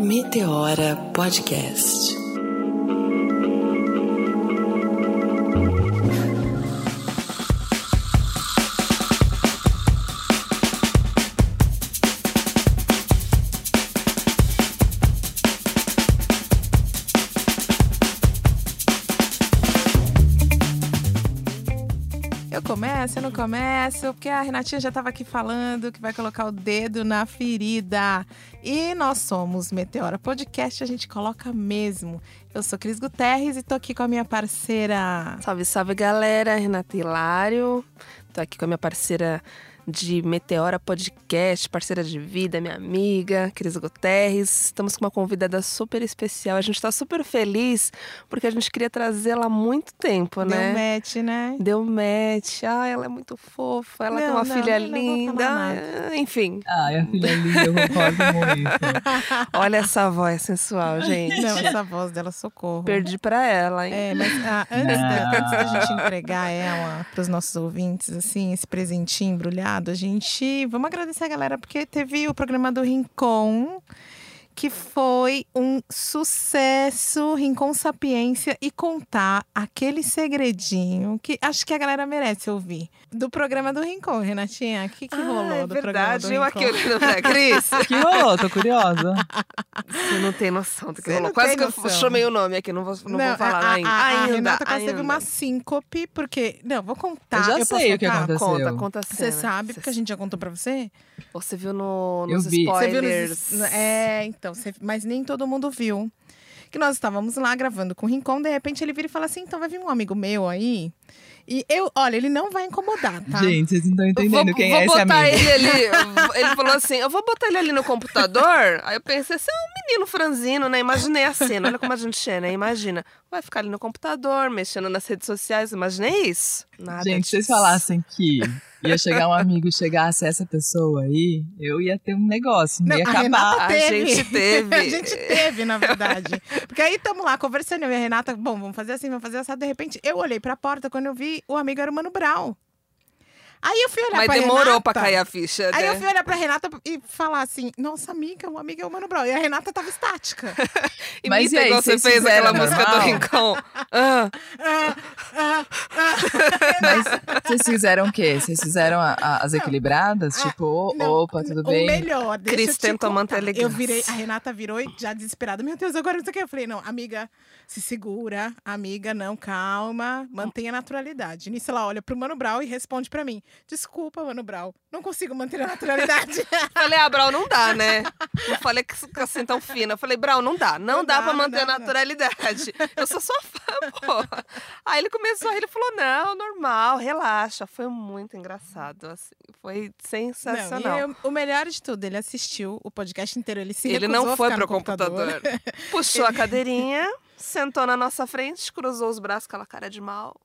Meteora Podcast. Começo, porque a Renatinha já estava aqui falando que vai colocar o dedo na ferida. E nós somos Meteora Podcast, a gente coloca mesmo. Eu sou Cris Guterres e tô aqui com a minha parceira. Salve, salve galera, Renata Hilário. Tô aqui com a minha parceira de Meteora Podcast, parceira de vida, minha amiga, Cris Guterres. Estamos com uma convidada super especial. A gente tá super feliz porque a gente queria trazê-la há muito tempo, Deu né? match, né? Deu match. Ah, ela é muito fofa, ela tem Não, uma não, filha não linda. nada. Enfim, Ai, a filha é linda, eu concordo muito. olha essa voz sensual, gente. Não, essa voz dela, socorro. Perdi pra ela, hein? É, mas ah, antes, da, antes da gente entregar ela para os nossos ouvintes, assim, esse presentinho embrulhado, a gente. Vamos agradecer a galera, porque teve o programa do Rincon, que foi um sucesso, Rincon Sapiência, e contar aquele segredinho que acho que a galera merece ouvir. Do programa do Rincon, Renatinha. O que, que Ah, rolou é do programa do verdade. Eu aqui olhando pra Cris. Que rolou? Tô curiosa. Você não tem noção do que Você rolou. não Quase que eu noção. chamei o nome aqui, não vou, não vou falar a, ainda. A, a ainda, Renata quase teve ainda. uma síncope, porque. Não, vou contar. Eu já posso sei o que aconteceu. Conta, conta a Você sabe, porque a gente já contou pra você? Você viu no, Eu nos vi. Você viu spoilers. nos, É, então, você- mas nem todo mundo viu. Que nós estávamos lá gravando com o Rincon, de repente ele vira e fala assim: então vai vir um amigo meu aí. E eu, olha, ele não vai incomodar, tá? Gente, vocês não estão entendendo vou, quem vou é esse botar amigo. ele ali. Ele falou assim: eu vou botar ele ali no computador. Aí eu pensei, você é um menino franzino, né? Imaginei a cena. Olha como a gente é, né? Imagina. Vai ficar ali no computador, mexendo nas redes sociais. Imaginei isso. Nada Gente, se vocês falassem que ia chegar um amigo e chegasse essa pessoa aí, eu ia ter um negócio, não, Não, ia a acabar. Renata A teve. gente teve. a gente teve, na verdade. Porque aí estamos lá conversando, eu e a Renata, bom, vamos fazer assim, vamos fazer assim. De repente, eu olhei pra porta quando eu vi o amigo era o Mano Brown. Aí eu fui olhar Mas pra demorou Renata, pra cair a ficha, Aí né? eu fui olhar pra Renata e falar assim: nossa amiga, o amigo é o Mano Brown. E a Renata tava estática. Imita Mas e aí, você fez aquela música do? Rincon. Ah, Ah, ah, ah. Mas vocês fizeram o quê? Vocês fizeram a- a- as equilibradas? Ah, tipo, Não, opa, tudo o bem? melhor, deixa Cris eu te tentou contar. manter a elegância. Eu virei, a Renata virou e já desesperada. Meu Deus, agora não sei o que. Eu falei, não, amiga, se segura. Amiga, não, calma. Mantenha a naturalidade. Nisso ela olha pro Mano Brown e responde pra mim. Desculpa, Mano Brown, não consigo manter a naturalidade. falei, ah, Brau, não dá, né? Não falei que assim tão fina. Eu falei, Brau, não dá. Não, Não dá, dá, pra não manter dá, a não. naturalidade. Eu sou sua fã, pô. Aí ele começou ele falou, não, normal, relaxa. Foi muito engraçado, assim. Foi sensacional. Não, eu- o melhor de tudo, ele assistiu o podcast inteiro, ele se Ele não foi pro computador. computador. Puxou a cadeirinha, sentou na nossa frente, cruzou os braços com aquela cara de mal.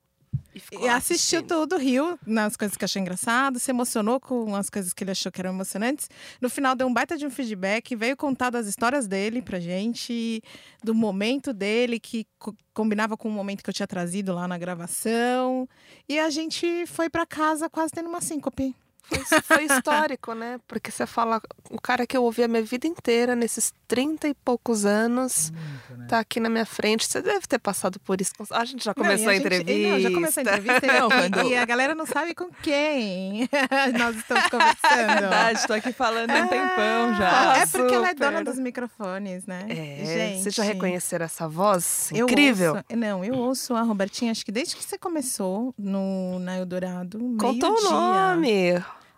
E, E assistiu tudo, riu nas coisas que achou engraçado, se emocionou com as coisas que ele achou que eram emocionantes. No final deu um baita de um feedback, veio contar das histórias dele pra gente, do momento dele, que co- combinava com o momento que eu tinha trazido lá na gravação. E a gente foi pra casa quase tendo uma síncope. Foi, foi histórico, né? Porque você fala, o cara que eu ouvi a minha vida inteira, nesses 30 e poucos anos, Muito, né? tá aqui na minha frente. Você deve ter passado por isso. A gente já Não, começou e a, gente- entrevista. Não, já começou a entrevista. Não, e- quando- E a galera não sabe com quem nós estamos É conversando. verdade, tô aqui falando há um tempão já. É porque ela é dona super. dos microfones, né? É, Gente. vocês já reconheceram essa voz? Eu Incrível. ouço- não, eu ouço a Robertinha, acho que desde que você começou no, na Eldorado. Contou o nome.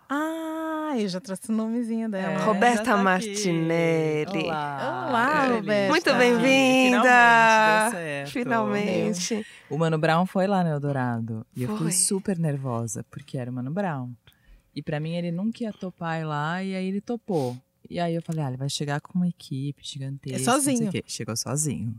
Ah, eu já trouxe o nomezinho dela. É, Roberta tá aqui. Martinelli. Olá. Olá, Feliz Roberta. Muito bem-vinda. Finalmente. Finalmente. O Mano Brown foi lá no Eldorado. E eu Foi. fiquei super nervosa, porque era o Mano Brown. E pra mim ele nunca ia topar ir lá, e aí ele topou. E aí eu falei, ah, ele vai chegar com uma equipe gigantesca. É não sei sozinho. Chegou sozinho.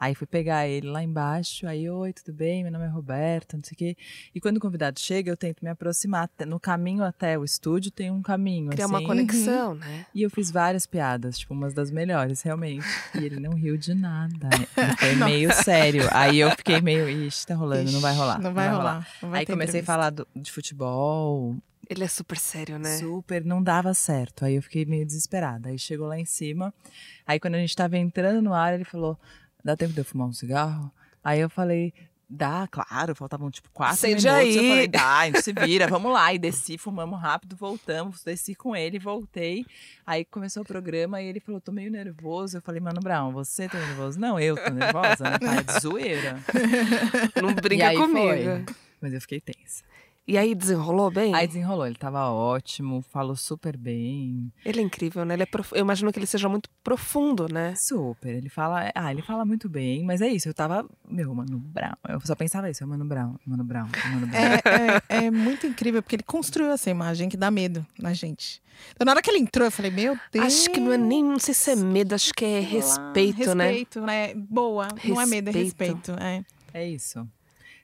Aí fui pegar ele lá embaixo, aí, oi, tudo bem? Meu nome é Roberta, não sei o quê. E quando o convidado chega, eu tento me aproximar. No caminho até o estúdio tem um caminho, Criar assim. uma conexão, né? E eu fiz várias piadas, tipo, umas das melhores, realmente. E ele não riu de nada. Ele foi meio sério. Aí eu fiquei meio, ixi, tá rolando, não vai rolar. Não vai rolar. não vai Aí comecei a falar do- de futebol, Ele é super sério, né? Super, não dava certo. Aí eu fiquei meio desesperada. Aí chegou lá em cima. Aí quando a gente tava entrando no ar, ele falou: dá tempo de eu fumar um cigarro? Aí eu falei. Dá, claro, faltavam tipo quatro Acende minutos. aí. Eu falei, dá, a gente se vira, vamos lá. E desci, fumamos rápido, voltamos, desci com ele, voltei. Aí começou o programa e ele falou, tô meio nervoso. Eu falei, Mano Brown, você tá nervoso? Não, eu tô nervosa, né? Tá de zoeira. Não briga aí comigo. foi. Mas eu fiquei tensa. E aí desenrolou bem? Aí desenrolou, ele tava ótimo, falou super bem. Ele é incrível, né? Ele é prof- Eu imagino que ele seja muito profundo, né? Super, ele fala, ah, ele fala muito bem, mas é isso, eu tava, meu, Mano Brown, eu só pensava isso, é Mano Brown, Mano Brown, Mano Brown. É, é, é muito incrível, porque ele construiu essa imagem que dá medo na gente. Então, na hora que ele entrou, eu falei, meu Deus. Acho que não é nem, não sei se é medo, acho que é lá, respeito, né? Respeito, né? Boa. Não é medo, é Respeito. respeito. É. É isso.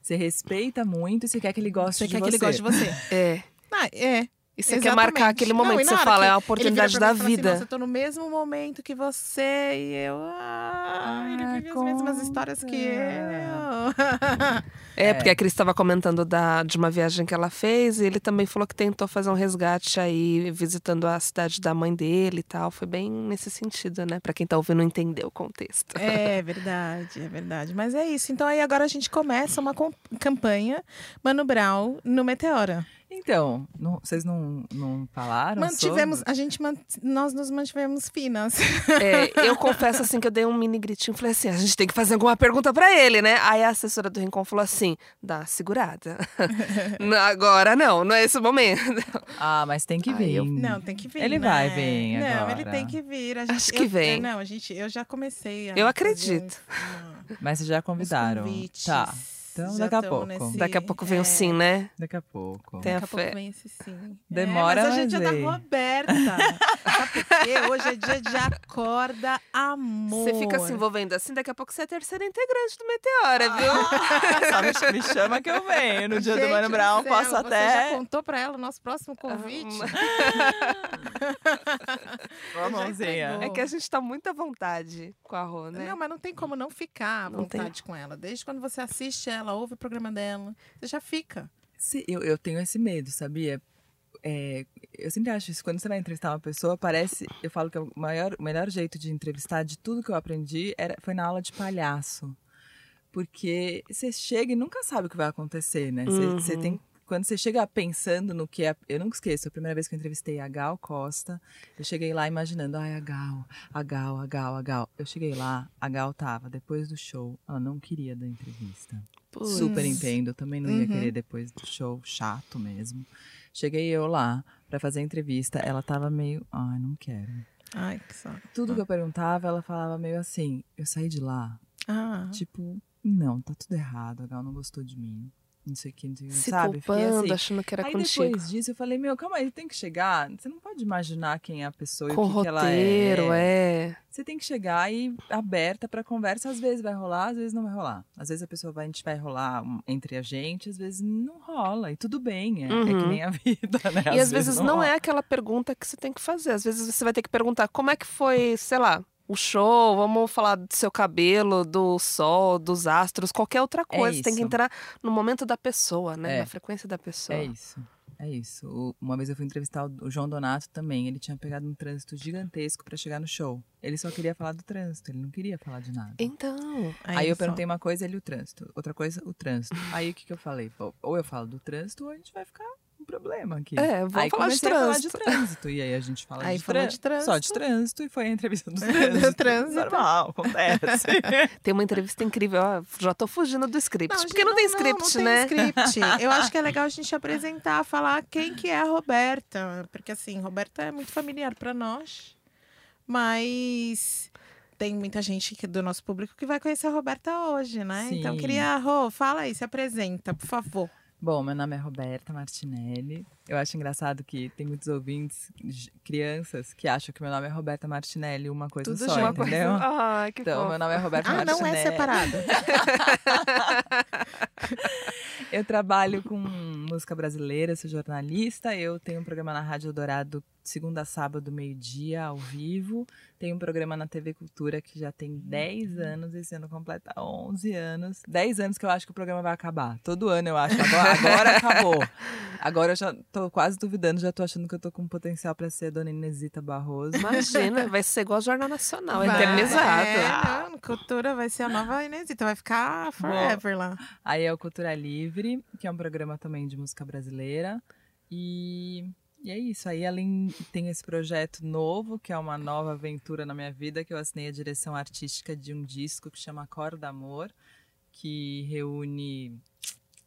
Você respeita muito e você quer que ele goste Você de quer você. que ele goste de você. É. Ah, é. E você quer marcar aquele Não, momento que na você fala, é a ele oportunidade da assim, vida. Nossa, eu tô no mesmo momento que você e eu. Ah, ele Ah, vive as mesmas histórias que eu. É, porque a Cris estava comentando da, de uma viagem que ela fez e ele também falou que tentou fazer um resgate aí, visitando a cidade da mãe dele e tal. Foi bem nesse sentido, né? Pra quem tá ouvindo entender o contexto. É verdade, é verdade. Mas é isso. Então aí agora a gente começa uma com- campanha Mano Brown no Meteora. Então, não- vocês não, não falaram Mantivemos, sobre? a gente man- nós nos mantivemos finas. É, eu confesso assim que eu dei um mini gritinho, falei assim, a gente tem que fazer alguma pergunta pra ele, né? Aí a assessora do Rincon falou assim, dá uma segurada. Não, Agora não, não é esse o momento. Ah, mas tem que Ai, vir. eu- Não, tem que vir. Ele né? vai vir Não, agora. ele tem que vir. A gente, Acho que eu- vem. eu- Não, a gente, eu já comecei. a Eu fazer acredito. Mas vocês já convidaram. convites. Tá. Então, daqui a pouco. nesse- Daqui a pouco vem é, o sim, né? Daqui a pouco. Tem Daqui a pouco fé. vem esse sim. Demora, é, mas a gente mas é da vem. rua aberta. Sabe por quê? Hoje é dia de acorda amor. Você fica se envolvendo assim, daqui a pouco você é a terceira integrante do Meteora, viu? Só me, chama que eu venho. No dia do Gente Mano Brown, céu, posso Você até. já contou pra ela o nosso próximo convite? Uma mãozinha. É que a gente tá muito à vontade com a Rô, né? Não, mas não tem como não ficar à Não tem. vontade com ela. Desde quando você assiste ela, ouve o programa dela, você já fica. Se- eu, eu tenho esse medo, sabia? É, eu sempre acho isso. Quando você vai entrevistar uma pessoa, parece. Eu falo que é o, maior, o melhor jeito de entrevistar de tudo que eu aprendi era, foi na aula de palhaço. Porque você chega e nunca sabe o que vai acontecer, né? Você, você Uhum. tem. Quando você chega pensando no que é. Eu nunca esqueço, a primeira vez que eu entrevistei a Gal Costa, eu cheguei lá imaginando, ai, a Gal, a Gal, a Gal, a Gal. Eu cheguei lá, a Gal tava, depois do show, ela não queria dar entrevista. Putz. Super entendo, eu também não ia Uhum. querer depois do show, chato mesmo. Cheguei eu lá pra fazer a entrevista, ela tava meio, ai, não quero. Ai, que saco. Tudo que eu perguntava, ela falava meio assim. Eu saí de lá, Ah, tipo, não, tá tudo errado, a Gal não gostou de mim. Não sei o que, não sei Se sabe? Culpando, assim. achando que era Aí contigo. depois disso eu falei, meu, calma aí, tem que chegar. Você não pode imaginar quem é a pessoa Com e o que, que ela roteiro, é. é. Você tem que chegar e aberta pra conversa. Às vezes vai rolar, às vezes não vai rolar. Às vezes a pessoa vai, a gente vai rolar entre a gente, às vezes não rola. E tudo bem, é, é que Uhum. nem a vida, né? E às vezes não rola. é aquela pergunta que você tem que fazer. Às vezes você vai ter que perguntar como é que foi, sei lá, o show, vamos falar do seu cabelo, do sol, dos astros, qualquer outra coisa. Você tem que entrar no momento da pessoa, né? É. Na frequência da pessoa. É isso. É isso. Uma vez eu fui entrevistar o João Donato também. Ele tinha pegado um trânsito gigantesco pra chegar no show. Ele só queria falar do trânsito, ele não queria falar de nada. Então, Aí eu só. perguntei uma coisa, ele o trânsito. Outra coisa, o trânsito. Aí o que, que eu falei? Ou eu falo do trânsito, ou a gente vai ficar problema aqui. É, vamos aí falar de a falar de trânsito. trânsito. E aí a gente fala Aí de, falou trân- de trânsito. Só de trânsito e foi a entrevista do Do trânsito. trânsito. Normal, acontece. tem uma entrevista incrível. Ó, já tô fugindo do script. Não, porque gente, não, tem script, não tem né? script. Eu acho que é legal a gente apresentar, falar quem que é a Roberta. Porque assim, Roberta é muito familiar para nós. Mas tem muita gente do nosso público que vai conhecer a Roberta hoje, né? Então Sim. queria, Rô, fala aí, se apresenta, por favor. Bom, meu nome é Roberta Martinelli. Eu acho engraçado que tem muitos ouvintes, crianças, que acham que meu nome é Roberta Martinelli, uma coisa Tudo só, de uma entendeu? coisa. Ai, que Então, fofo. meu nome é Roberta Ah, não Martinelli. é separado. Eu trabalho com música brasileira, sou jornalista. Eu tenho um programa na Rádio Dourado segunda a sábado, meio-dia, ao vivo. Tem um programa na TV Cultura que já tem 10 anos, esse ano completa 11 anos. 10 anos que eu acho que o programa vai acabar. Todo ano eu acho. Agora, agora acabou. Agora eu já tô quase duvidando, já tô achando que eu tô com potencial para ser a dona Inesita Barroso. Imagina, vai ser igual ao Jornal Nacional, Vai, eternizado. É, não, cultura vai ser a nova Inesita, vai ficar forever lá. Aí é o Cultura Livre, que é um programa também de música brasileira. E, e é isso. Aí, além, tem esse projeto novo, que é uma nova aventura na minha vida, que eu assinei a direção artística de um disco que chama Corda Amor, que reúne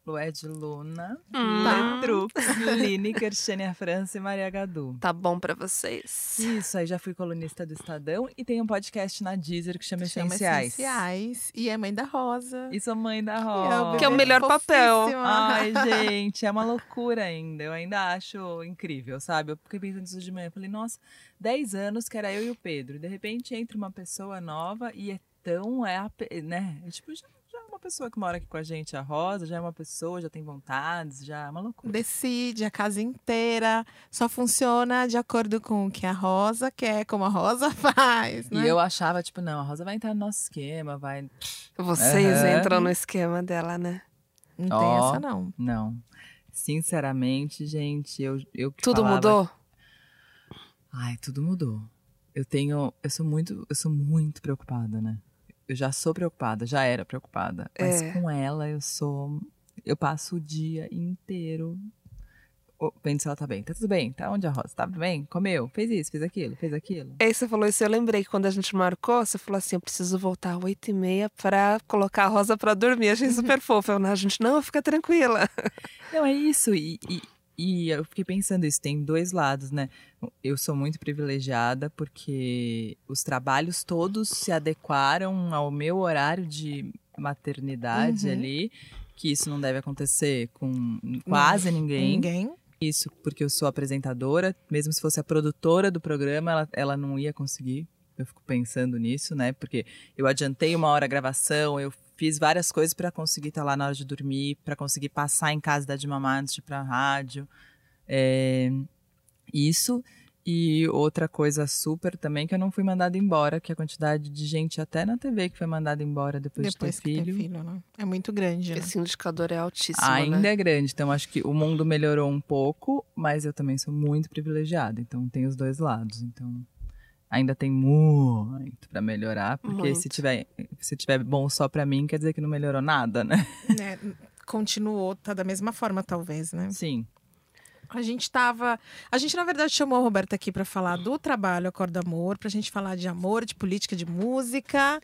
Lued Luna, Hum. Letrux, Lineker, Xênia França e Maria Gadu. Tá bom pra vocês. Isso, aí já fui colunista do Estadão e tem um podcast na Deezer que chama Chama Essenciais. Essenciais. E é mãe da Rosa. E sou mãe da E Rosa. Que é o melhor papel. Ai, gente, é uma loucura ainda. Eu ainda acho incrível, sabe? Eu fiquei pensando isso de manhã. Eu falei, nossa, 10 anos que era eu e o Pedro. De repente entra uma pessoa nova e é tão. É, né? É tipo, já, é pessoa que mora aqui com a gente, a Rosa, já é uma pessoa, já tem vontades, já é uma loucura. Decide a casa inteira. Só funciona de acordo com o que a Rosa quer, como a Rosa faz. Né? E eu achava, tipo, não, a Rosa vai entrar no nosso esquema, vai. Vocês Aham. entram no esquema dela, né? Não tem essa, não. Não. Sinceramente, gente, eu. eu que Tudo falava- mudou? Ai, tudo mudou. Eu tenho. Eu sou muito. Eu sou muito preocupada, né? Eu já sou preocupada, já era preocupada. Mas É. com ela eu sou. Eu passo o dia inteiro. Vendo se ela tá bem. Tá tudo bem? Tá onde a Rosa? Tá bem? Comeu? Fez isso, fez aquilo, fez aquilo. Aí você falou isso, eu lembrei que quando a gente marcou, você falou assim: eu preciso voltar às oito e meia pra colocar a Rosa pra dormir. Achei super fofo. Eu, não, a gente, não, fica tranquila. Não, é isso. E, e, e eu fiquei pensando isso, tem dois lados, né? Eu sou muito privilegiada porque os trabalhos todos se adequaram ao meu horário de maternidade Uhum. ali, que isso não deve acontecer com quase ninguém. Ninguém. Isso porque eu sou apresentadora, mesmo se fosse a produtora do programa, ela, ela não ia conseguir. Eu fico pensando nisso, né? Porque eu adiantei uma hora a gravação, eu fiz várias coisas para conseguir estar lá na hora de dormir, para conseguir passar em casa da de mamar antes de ir pra rádio. É, isso. E outra coisa super também, que eu não fui mandada embora, que a quantidade de gente até na TV que foi mandada embora depois, Depois de ter filho. filho, né? É muito grande. né? Esse indicador é altíssimo, Ainda né? é grande, então acho que o mundo melhorou um pouco, mas eu também sou muito privilegiada, então tem os dois lados. Então ainda tem muito pra melhorar, porque se Muito. tiver se tiver bom só pra mim, quer dizer que não melhorou nada, né? Né? Continuou, tá da mesma forma, talvez, né? Sim. A gente tava. A gente, na verdade, chamou a Roberta aqui para falar do trabalho Acorda Amor, pra gente falar de amor, de política, de música.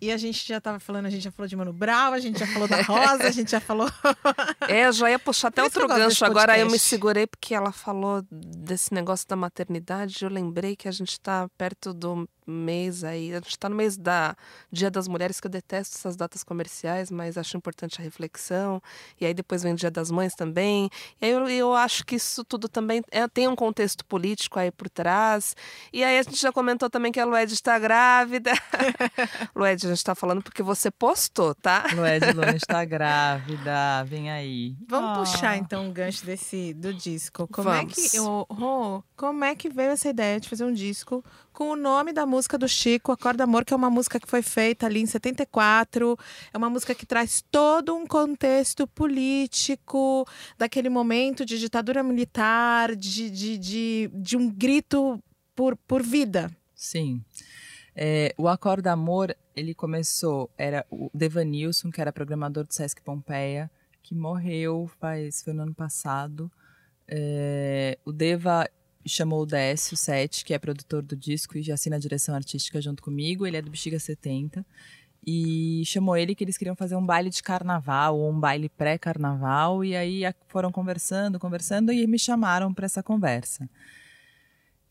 E a gente já tava falando, a gente já falou de Mano Brown, a gente já falou da Rosa, a gente já falou. É, eu já ia puxar até outro gancho. Agora eu me segurei porque ela falou desse negócio da maternidade. Eu lembrei que a gente tá perto do mês aí. A gente tá no mês da Dia das Mulheres, que eu detesto essas datas comerciais, mas acho importante a reflexão. E aí depois vem o Dia das Mães também. E aí eu, eu acho que isso tudo também é- tem um contexto político aí por trás. E aí a gente já comentou também que a Lued está grávida. Lued, a gente tá falando porque você postou, tá? Lued Luna está grávida, vem aí. Vamos Ah. puxar então o gancho desse do disco. Como é Vamos. que. Ô, Rô, como é que veio essa ideia de fazer um disco com o nome da música do Chico, Acorda Amor, que é uma música que foi feita ali em 74. É uma música que traz todo um contexto político daquele momento de ditadura militar, de, de, de, de um grito por, por vida. Sim. É, o Acorda Amor, ele começou, era o Devanilson, que era programador do Sesc Pompeia, que morreu faz, foi no ano passado. É, o Deva chamou o Décio Sete, que é produtor do disco e já assina a direção artística junto comigo, ele é do Bexiga 70. E chamou ele que eles queriam fazer um baile de carnaval ou um baile pré-carnaval. E aí foram conversando, conversando e me chamaram para essa conversa.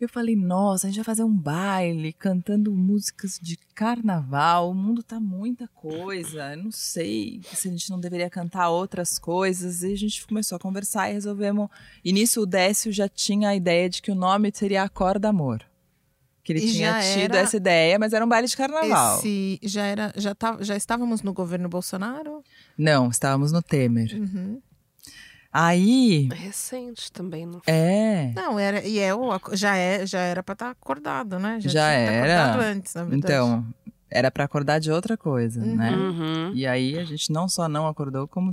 Eu falei, nossa, a gente vai fazer um baile cantando músicas de carnaval. O mundo tá muita coisa. Eu não sei se a gente não deveria cantar outras coisas. E a gente começou a conversar e resolvemos. E nisso o Décio já tinha a ideia de que o nome seria Acorda Amor. Que ele E tinha tido era- essa ideia, mas era um baile de carnaval. Esse já era. Já, tá, já estávamos no governo Bolsonaro? Não, estávamos no Temer. Uhum. Aí, recente também, não é. Não, era, e é, o, já, é, já era pra estar acordado, né? Já tá era. acordado antes, na verdade. Então, era pra acordar de outra coisa, né? Uhum. E aí a gente não só não acordou, como,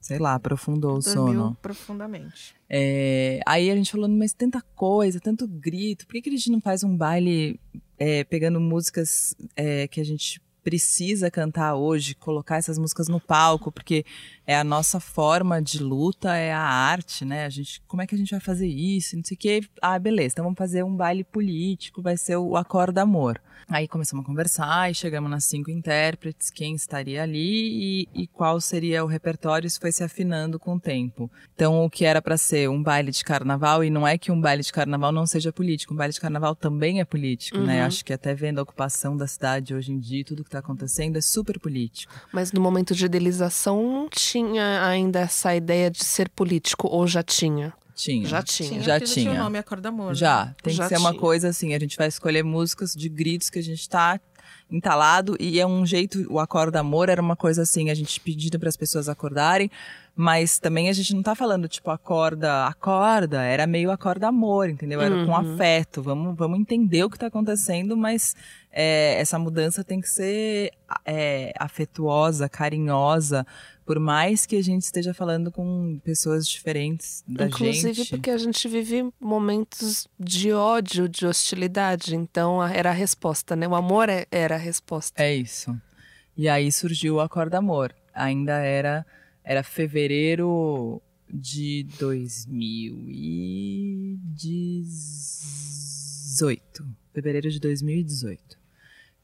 sei lá, aprofundou o Dormiu sono. profundamente. É, aí a gente falando, mas tanta coisa, tanto grito, por que, que a gente não faz um baile é, pegando músicas é, que a gente precisa cantar hoje, colocar essas músicas no palco, porque é a nossa forma de luta, é a arte, né? A gente, como é que a gente vai fazer isso? Não sei o quê. Ah, beleza, então vamos fazer um baile político, vai ser o Acorda Amor. Aí começamos a conversar e chegamos nas cinco intérpretes, quem estaria ali e, e qual seria o repertório, isso foi se afinando com o tempo. Então, o que era para ser um baile de carnaval, e não é que um baile de carnaval não seja político, um baile de carnaval também é político, né? Uhum. Acho que até vendo a ocupação da cidade hoje em dia, tudo que tá acontecendo é super político. Mas no momento de idealização não tinha ainda essa ideia de ser político, ou já tinha? Tinha. Já tinha. Já porque tinha. tinha o nome Acorda Amor. né? Já, tem Já que ser uma tinha. coisa assim, a gente vai escolher músicas de gritos que a gente tá entalado e é um jeito, o acorda amor era uma coisa assim, a gente pedindo para as pessoas acordarem, mas também a gente não tá falando tipo acorda, acorda, era meio acorda amor, entendeu? Era com Uhum. afeto, vamos, vamos entender o que tá acontecendo, mas é, essa mudança tem que ser é, afetuosa, carinhosa, por mais que a gente esteja falando com pessoas diferentes da Inclusive gente. porque a gente vive momentos de ódio, de hostilidade. Então era a resposta, né? O amor é- era a resposta. É isso. E aí surgiu o Acorda Amor. Ainda era era fevereiro de 2018. Fevereiro de 2018.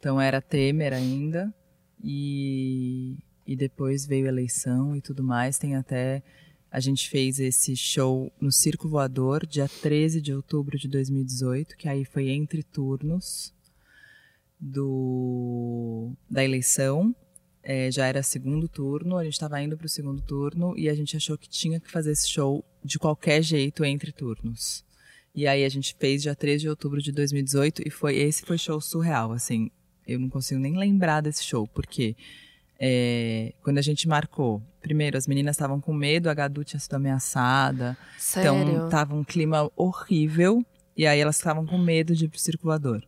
Então era Temer ainda e e depois veio a eleição e tudo mais. Tem até a gente fez esse show no Circo Voador, dia 13 de outubro de 2018, que aí foi entre turnos do da eleição. É, já era segundo turno, a gente estava indo para o segundo turno e a gente achou que tinha que fazer esse show de qualquer jeito entre turnos. E aí a gente fez dia 13 de outubro de 2018 e foi esse foi show surreal, assim. Eu não consigo nem lembrar desse show, porque é, quando a gente marcou, primeiro as meninas estavam com medo, a Gadu tinha sido ameaçada, Sério. então tava um clima horrível e aí elas estavam com medo de ir pro circulador.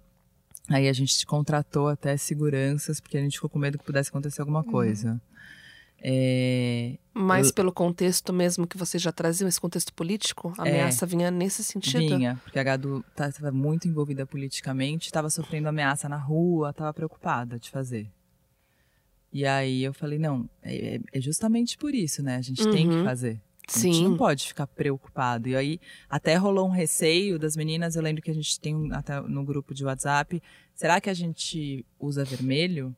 Aí a gente contratou até seguranças porque a gente ficou com medo que pudesse acontecer alguma coisa. É, Mas eu- pelo contexto mesmo que vocês já traziam, esse contexto político, a É. ameaça vinha nesse sentido? vinha, porque a Gadu estava muito envolvida politicamente, estava sofrendo ameaça na rua, estava preocupada de fazer. E aí eu falei, não, é, é justamente por isso, né? A gente tem que Uhum. fazer. A gente Sim. não pode ficar preocupado. E aí, até rolou um receio das meninas. Eu lembro que a gente tem um- até no grupo de WhatsApp. Será que a gente usa vermelho?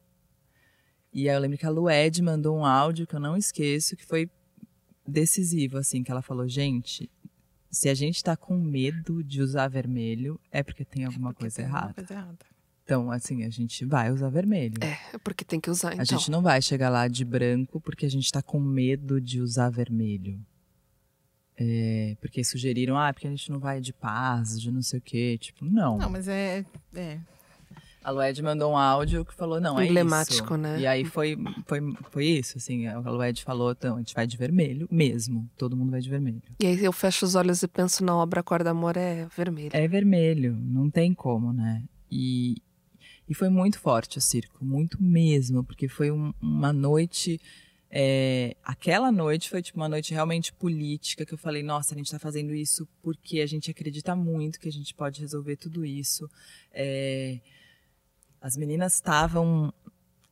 E aí eu lembro que a Lued mandou um áudio que eu não esqueço, que foi decisivo, assim, que ela falou, gente, se a gente tá com medo de usar vermelho, é porque tem alguma Porque coisa tem alguma errada. coisa errada. Então, assim, a gente vai usar vermelho. É, porque tem que usar, então. A gente não vai chegar lá de branco porque a gente tá com medo de usar vermelho. É, porque sugeriram, ah, porque a gente não vai de paz, de não sei o quê. Tipo, não. Não, mas é. é. A Lued mandou um áudio que falou, não, é Emblemático, isso. né? E aí foi, foi, foi isso, assim. A Lued falou, então, a gente vai de vermelho mesmo. Todo mundo vai de vermelho. E aí eu fecho os olhos e penso na obra Acorda Amor é vermelho. É vermelho, não tem como, né? E, e foi muito forte o circo, muito mesmo, porque foi um- uma noite. é, aquela noite foi tipo uma noite realmente política que eu falei, nossa, a gente tá fazendo isso porque a gente acredita muito que a gente pode resolver tudo isso. É, as meninas estavam.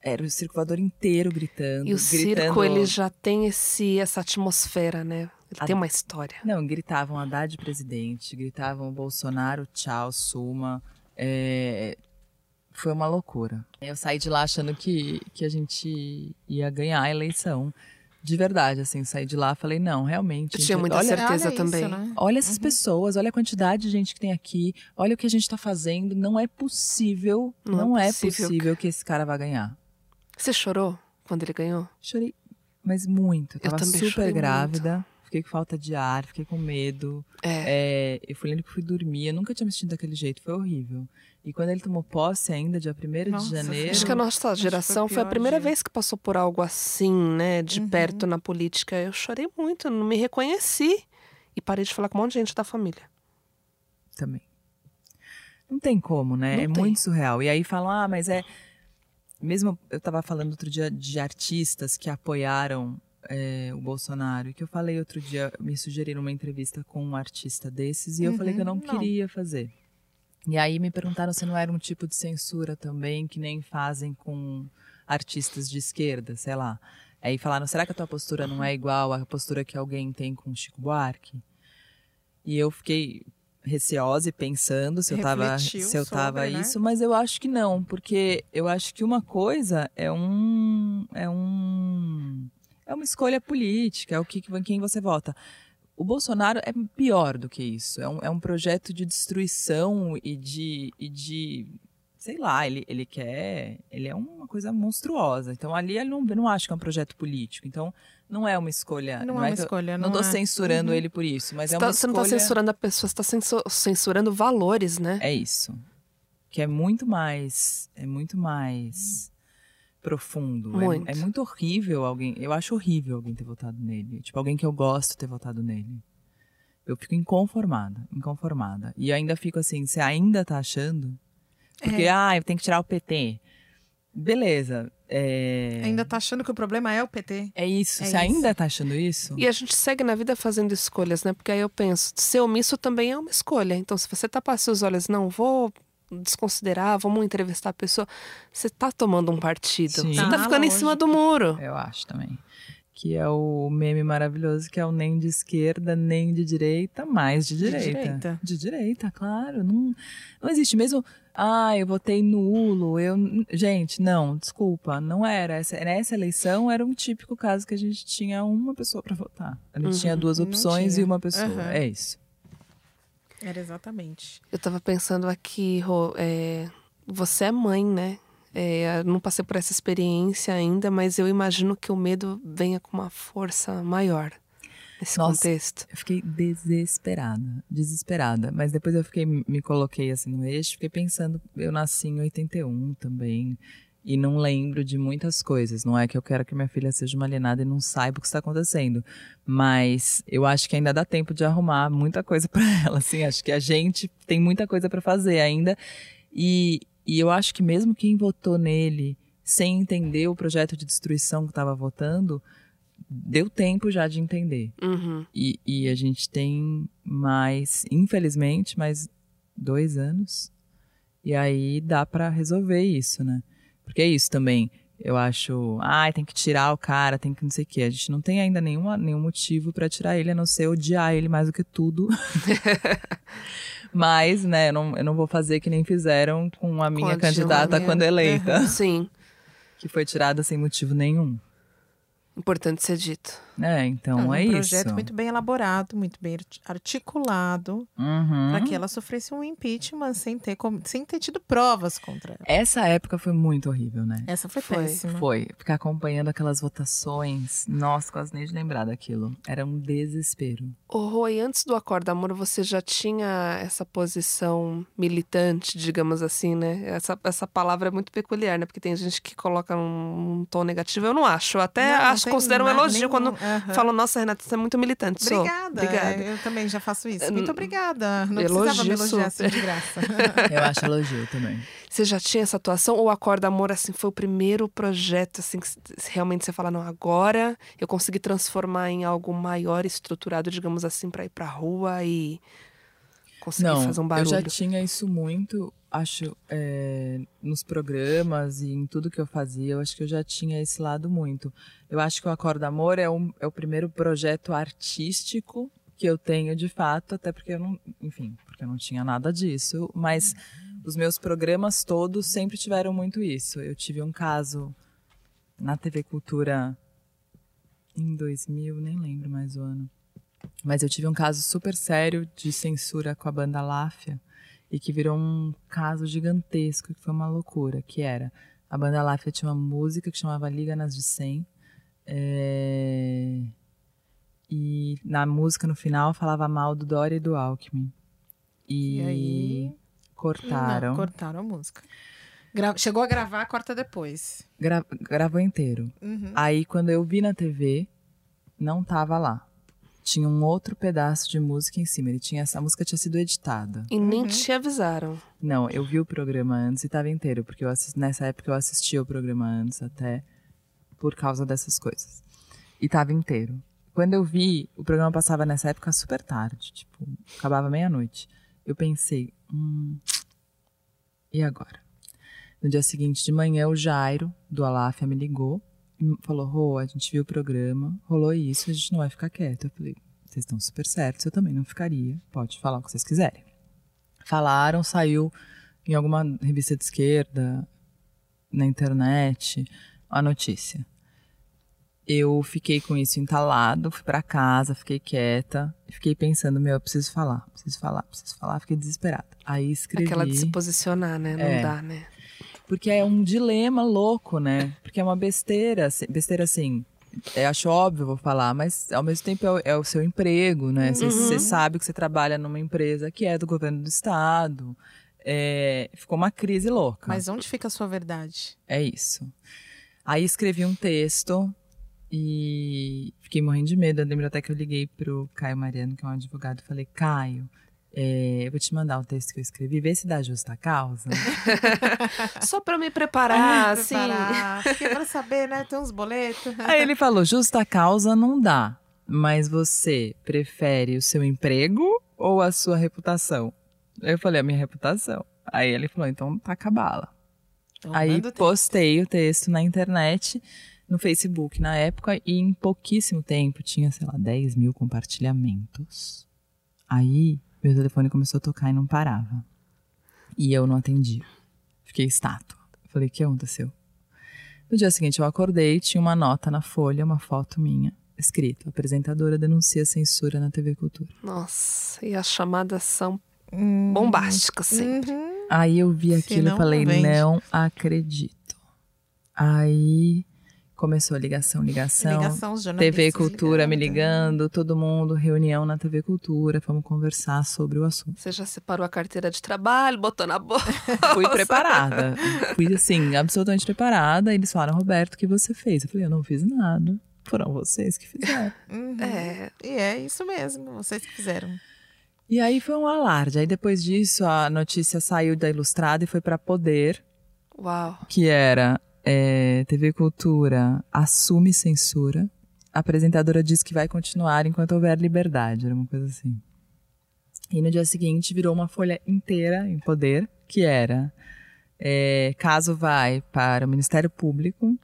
Era o circulador inteiro gritando. E o gritando, circo, ele já tem esse, essa atmosfera, né? Ele A- tem uma história. Não, gritavam Haddad presidente, gritavam Bolsonaro, tchau, Suma. É, Foi uma loucura. Eu saí de lá achando que, que a gente ia ganhar a eleição. De verdade, assim, saí de lá falei, não, realmente. Eu gente, tinha muita olha, certeza olha também. Isso, né? olha essas pessoas, olha a quantidade de gente que tem aqui, olha o que a gente tá fazendo. Não é possível, Não é não, é possível, possível que esse cara vá ganhar. Você chorou quando ele ganhou? Chorei, mas muito. Eu Eu tava super muito. Fiquei com falta de ar, fiquei com medo. É. É, eu fui lembro que fui dormir, eu nunca tinha me sentido daquele jeito, foi horrível. E quando ele tomou posse ainda, dia 1 Nossa, de janeiro. Acho que a nossa geração foi foi a primeira dia. vez que passou por algo assim, né? De Uhum. perto na política. Eu chorei muito, não me reconheci. E parei de falar com um monte de gente da família. também. Não tem como, né? Não é tem. muito surreal. E aí falam, ah, mas é. Mesmo eu tava falando outro dia de artistas que apoiaram é, o Bolsonaro, que eu falei outro dia, me sugeriram uma entrevista com um artista desses, e eu falei que eu não, Uhum, não. queria fazer. E aí me perguntaram se não era um tipo de censura também, que nem fazem com artistas de esquerda, sei lá. Aí falaram, será que a tua postura não é igual à postura que alguém tem com o Chico Buarque? E eu fiquei receosa e pensando se eu tava, Refletiu se eu tava sobre, né? isso, mas eu acho que não, porque eu acho que uma coisa é um é um é uma escolha política, é o que quem você vota. O Bolsonaro é pior do que isso. É um, é um projeto de destruição e de, e de sei lá, ele, ele quer. Ele é uma coisa monstruosa. Então ali ele não, eu não acho que é um projeto político. Então não é uma escolha. Não, é uma que eu- escolha, não não tô é. censurando Uhum. ele por isso, mas Você, é tá- uma você não escolha. tá censurando a pessoa, você tá censu- censurando valores, né? É isso. Que é muito mais. É muito mais profundo. É- Muito. É, muito horrível alguém. Eu acho horrível alguém ter votado nele. Tipo, alguém que eu gosto ter votado nele. Eu fico inconformada, inconformada. E ainda fico assim, você ainda tá achando? Porque, É. ah, eu tenho que tirar o PT. Beleza. É, Ainda tá achando que o problema é o PT? é isso. É você isso. ainda tá achando isso? E a gente segue na vida fazendo escolhas, né? Porque aí eu penso, ser omisso também é uma escolha. Então, se você tapar seus olhos, não vou desconsiderar, vamos entrevistar a pessoa, você tá tomando um partido. Sim. Você tá Tá, ficando em cima do muro. Eu acho também. Que é o meme maravilhoso, que é o nem de esquerda, nem de direita, mais de direita. direita. De direita, claro. Não, não existe mesmo. Ah, eu votei nulo. Eu... Gente, não, desculpa. Não era. Essa, nessa eleição era um típico caso que a gente tinha uma pessoa para votar. A gente Uhum. tinha duas opções tinha. e uma pessoa. Aham. É isso. Era exatamente. Eu tava pensando aqui, Rô, é, você é mãe, né? É, eu não passei por essa experiência ainda, mas eu imagino que o medo venha com uma força maior nesse Nossa. contexto. Eu fiquei desesperada, desesperada. Mas depois eu fiquei, me coloquei assim no eixo, fiquei pensando, eu nasci em 81 também. E não lembro de muitas coisas. Não é que eu quero que minha filha seja uma alienada e não saiba o que está acontecendo. Mas eu acho que ainda dá tempo de arrumar muita coisa para ela. Assim, acho que a gente tem muita coisa para fazer ainda. E, e eu acho que mesmo quem votou nele sem entender o projeto de destruição que estava votando, deu tempo já de entender. Uhum. E, e a gente tem mais, infelizmente, mais dois anos. E aí dá pra resolver isso, né? Porque é isso também. Eu acho, ai, tem que tirar o cara, tem que não sei o quê. A gente não tem ainda nenhuma, nenhum motivo pra tirar ele, a não ser odiar ele mais do que tudo. Mas, né, eu não, eu não vou fazer que nem fizeram com a minha a candidata Dilma. quando eleita, Sim, que foi tirada sem motivo nenhum. Importante ser dito. É, então um é projeto isso. muito bem elaborado, muito bem arti- articulado, Uhum. para que ela sofresse um impeachment sem ter, sem ter tido provas contra ela. Essa época foi muito horrível, né? Essa foi, Foi. péssima. Foi. Ficar acompanhando aquelas votações. Nossa, quase nem de lembrar daquilo. Era um desespero. Ô, Rui, antes do Acorda Amor, você já tinha essa posição militante, digamos assim, né? Essa, essa palavra é muito peculiar, né? Porque tem gente que coloca um, um tom negativo. Eu não acho. Eu até não acho, tem considero um elogio nenhum. quando Aham. falam, nossa, Renata, você é muito militante. Sou. Obrigada. Obrigada. Eu também já faço isso. Muito obrigada. Não elogio precisava me elogiar assim super. de graça. Eu acho elogio também. Você já tinha essa atuação? Ou Acorda Amor, assim, foi o primeiro projeto, assim, que realmente você fala, não, agora eu consegui transformar em algo maior, estruturado, digamos assim, pra ir pra rua e conseguir Não, fazer um eu barulho? já tinha isso muito, acho, é, nos programas e em tudo que eu fazia. Eu acho que eu já tinha esse lado muito. Eu acho que o Acorda Amor é, um, é o primeiro projeto artístico que eu tenho de fato, até porque eu não, enfim, porque eu não tinha nada disso, mas os meus programas todos sempre tiveram muito isso. Eu tive um caso na TV Cultura em 2000, nem lembro mais o ano. Mas eu tive um caso super sério de censura com a banda Láfia e que virou um caso gigantesco, que foi uma loucura, que era a banda Láfia tinha uma música que chamava Liga nas de 100 é, E na música, no final, falava mal do Dória e do Alckmin. E, E aí? cortaram. Não, cortaram a música. Gra- Chegou a gravar, corta depois. Gra- gravou inteiro. Uhum. Aí, quando eu vi na TV, não tava lá. Tinha um outro pedaço de música em cima. Ele tinha essa a música tinha sido editada. E nem Uhum. te avisaram. Não, eu vi o programa antes e tava inteiro, porque eu assis- nessa época eu assistia o programa antes até por causa dessas coisas. E tava inteiro. Quando eu vi, o programa passava nessa época super tarde, tipo, acabava meia-noite. Eu pensei, hum, e agora? No dia seguinte de manhã, o Jairo, do Aláfia, me ligou falou: Rô, a gente viu o programa, rolou isso, a gente não vai ficar quieto. Eu falei: vocês estão super certos, eu também não ficaria, pode falar o que vocês quiserem. Falaram, saiu em alguma revista de esquerda, na internet, a notícia. Eu fiquei com isso entalado, fui pra casa, fiquei quieta, fiquei pensando, meu, eu preciso falar, preciso falar, preciso falar, fiquei desesperada. Aí escrevi. Aquela de se posicionar, né? Não É. dá, né? Porque é um dilema louco, né? Porque é uma besteira, assim- besteira assim. Eu acho óbvio, vou falar, mas ao mesmo tempo é o, é o seu emprego, né? Você Uhum. sabe que você trabalha numa empresa que é do governo do estado. É, ficou uma crise louca. Mas onde fica a sua verdade? É isso. Aí escrevi um texto e fiquei morrendo de medo. Eu lembro até que eu liguei pro Caio Mariano, que é um advogado, e falei: Caio, é, eu vou te mandar o texto que eu escrevi, vê se dá justa causa. Só pra me preparar, assim. Preparar. Porque pra saber, né? Tem uns boletos. Aí ele falou: justa causa não dá, mas você prefere o seu emprego ou a sua reputação? Eu falei: a minha reputação. Aí ele falou: então taca a bala. Então, Aí postei o texto na internet, no Facebook na época, e em pouquíssimo tempo tinha, sei lá, 10 mil compartilhamentos. Aí meu telefone começou a tocar e não parava. E eu não atendi. Fiquei estátua. Falei, o que aconteceu? No dia seguinte eu acordei, tinha uma nota na folha, uma foto minha, escrito: apresentadora denuncia censura na TV Cultura. Nossa, e as chamadas são Hum. bombásticas, sempre. Uhum. Aí eu vi aquilo e falei, vende. não acredito. Aí começou a ligação, ligação. Ligação, os jornalistas TV Cultura me ligando. ligando, todo mundo, reunião na TV Cultura, vamos conversar sobre o assunto. Você já separou a carteira de trabalho, botou na boca. Fui preparada. Fui assim, absolutamente preparada. Eles falaram, Roberto, o que você fez? Eu falei, eu não fiz nada. Foram vocês que fizeram. Uhum. É, E é isso mesmo, vocês que fizeram. E aí foi um alarde. Aí depois disso, a notícia saiu da Ilustrada e foi para Poder, uau. que era é, TV Cultura assume censura. A apresentadora diz que vai continuar enquanto houver liberdade. Era uma coisa assim. E no dia seguinte virou uma folha inteira em Poder, que era é, caso vai para o Ministério Público.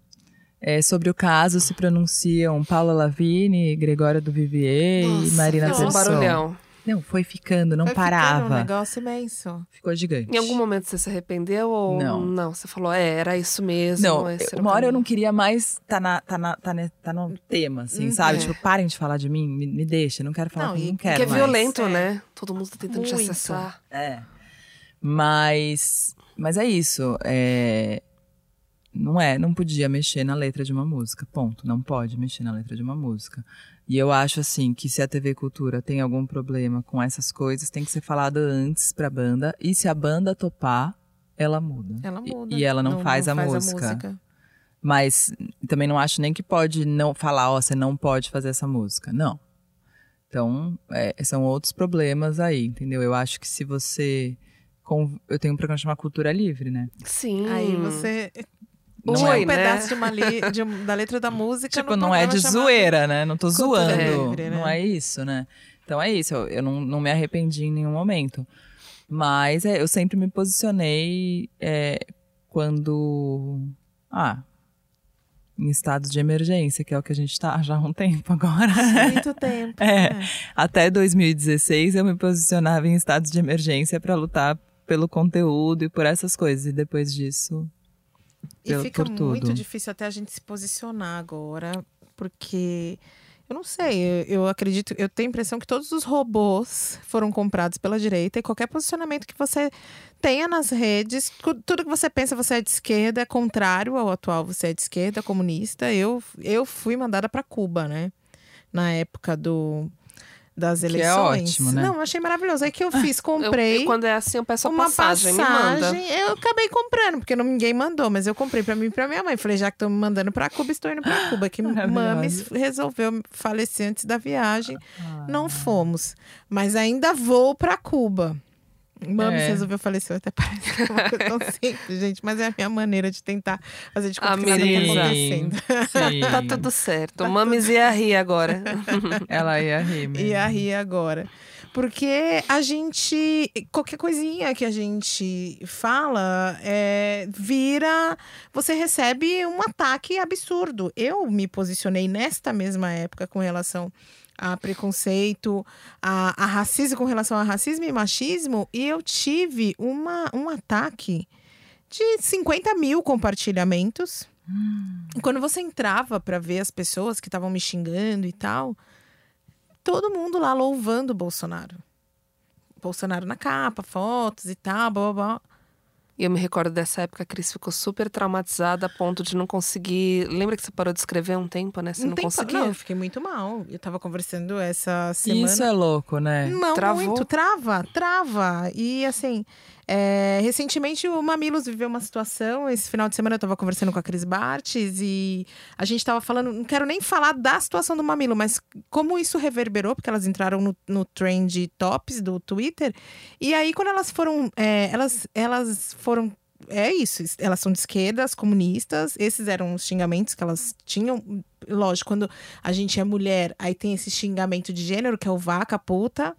É, sobre o caso se pronunciam Paula Lavigne, Gregória do Vivier e Nossa, Marina fez um Persson. barulhão. Não, foi ficando, não Foi ficando parava. um negócio imenso. Ficou gigante. Em algum momento você se arrependeu ou Não. Você falou, é, era isso mesmo. Não, esse era o uma hora eu não queria mais tá, na, tá, na, tá, ne- tá no tema, assim, Uhum. sabe? É. Tipo, parem de falar de mim, me, me deixa, não quero falar, Não, com- não que quero Que é mais. violento, É. né? Todo mundo tá tentando te Muito. acessar. É. Mas, mas é isso. É, não é, não podia mexer na letra de uma música. Ponto. Não pode mexer na letra de uma música. E eu acho assim que se a TV Cultura tem algum problema com essas coisas, tem que ser falado antes pra banda. E se a banda topar, ela muda. Ela E- muda. E, ela não, faz, a, música. Mas também não acho nem que pode não falar, ó, você não pode fazer essa música. Não. Então, é, são outros problemas aí, entendeu? Eu acho que se você. Eu tenho um programa chamado Cultura Livre, né? Sim. Aí você Não tira Oi, um né? pedaço de uma li- de da letra da música. Tipo, não é de zoeira, né? Não tô zoando. Livre, né? Não é isso, né? Então é isso. Eu, eu não, não me arrependi em nenhum momento. Mas é, eu sempre me posicionei é, quando. Ah. Em estados de emergência, que é o que a gente tá já há um tempo agora. Muito tempo. É. né? Até 2016 eu me posicionava em estados de emergência para lutar pelo conteúdo e por essas coisas. E depois disso. E fica muito difícil até a gente se posicionar agora, porque eu não sei, eu, eu acredito, eu tenho a impressão que todos os robôs foram comprados pela direita e qualquer posicionamento que você tenha nas redes, tudo que você pensa você é de esquerda, é contrário ao atual, você é de esquerda, comunista. Eu, eu fui mandada para Cuba, né? na época do, das Que é eleições. ótimo, né? Não, eu achei maravilhoso. Aí que eu fiz, Eu- comprei. eu- quando é assim, eu peço a uma passagem, me manda. passagem, eu acabei comprando, porque não, ninguém mandou, mas eu comprei pra mim e pra minha mãe. Falei, já que estão me mandando pra Cuba, estou indo pra Cuba. Que. Mames resolveu falecer antes da viagem. Ah. Não fomos. Mas ainda vou pra Cuba. Mames É. resolveu falecer, até parece que é uma coisa tão simples, gente. Mas é a minha maneira de tentar fazer de conta que nada tá acontecendo. Sim. Tá tudo certo. Mames ia rir agora. Ela ia rir mesmo. E a rir agora. Porque a gente. Qualquer coisinha que a gente fala é, vira. Você recebe um ataque absurdo. Eu me posicionei nesta mesma época com relação a preconceito, a, a racismo, com relação a racismo e machismo, e eu tive uma, um ataque de 50 mil compartilhamentos. E Quando você entrava para ver as pessoas que estavam me xingando e tal, todo mundo lá louvando o Bolsonaro. Bolsonaro na capa, fotos e tal, blá blá blá. E eu me recordo dessa época, a Cris ficou super traumatizada a ponto de não conseguir. Lembra que você parou de escrever um tempo, né? Você não, tem pa- conseguia. Não, eu fiquei muito mal. Eu tava conversando essa semana. Isso é louco, né? Não, Travou? muito, trava, trava. E assim, é, recentemente o Mamilos viveu uma situação. Esse final de semana eu tava conversando com a Cris Bartes e a gente tava falando. Não quero nem falar da situação do Mamilo, mas como isso reverberou, porque elas entraram no, no trend tops do Twitter. E aí, quando elas foram. é, elas, elas foram. É isso, elas são de esquerdas, comunistas. Esses eram os xingamentos que elas tinham. Lógico, quando a gente é mulher, aí tem esse xingamento de gênero, que é o vaca, puta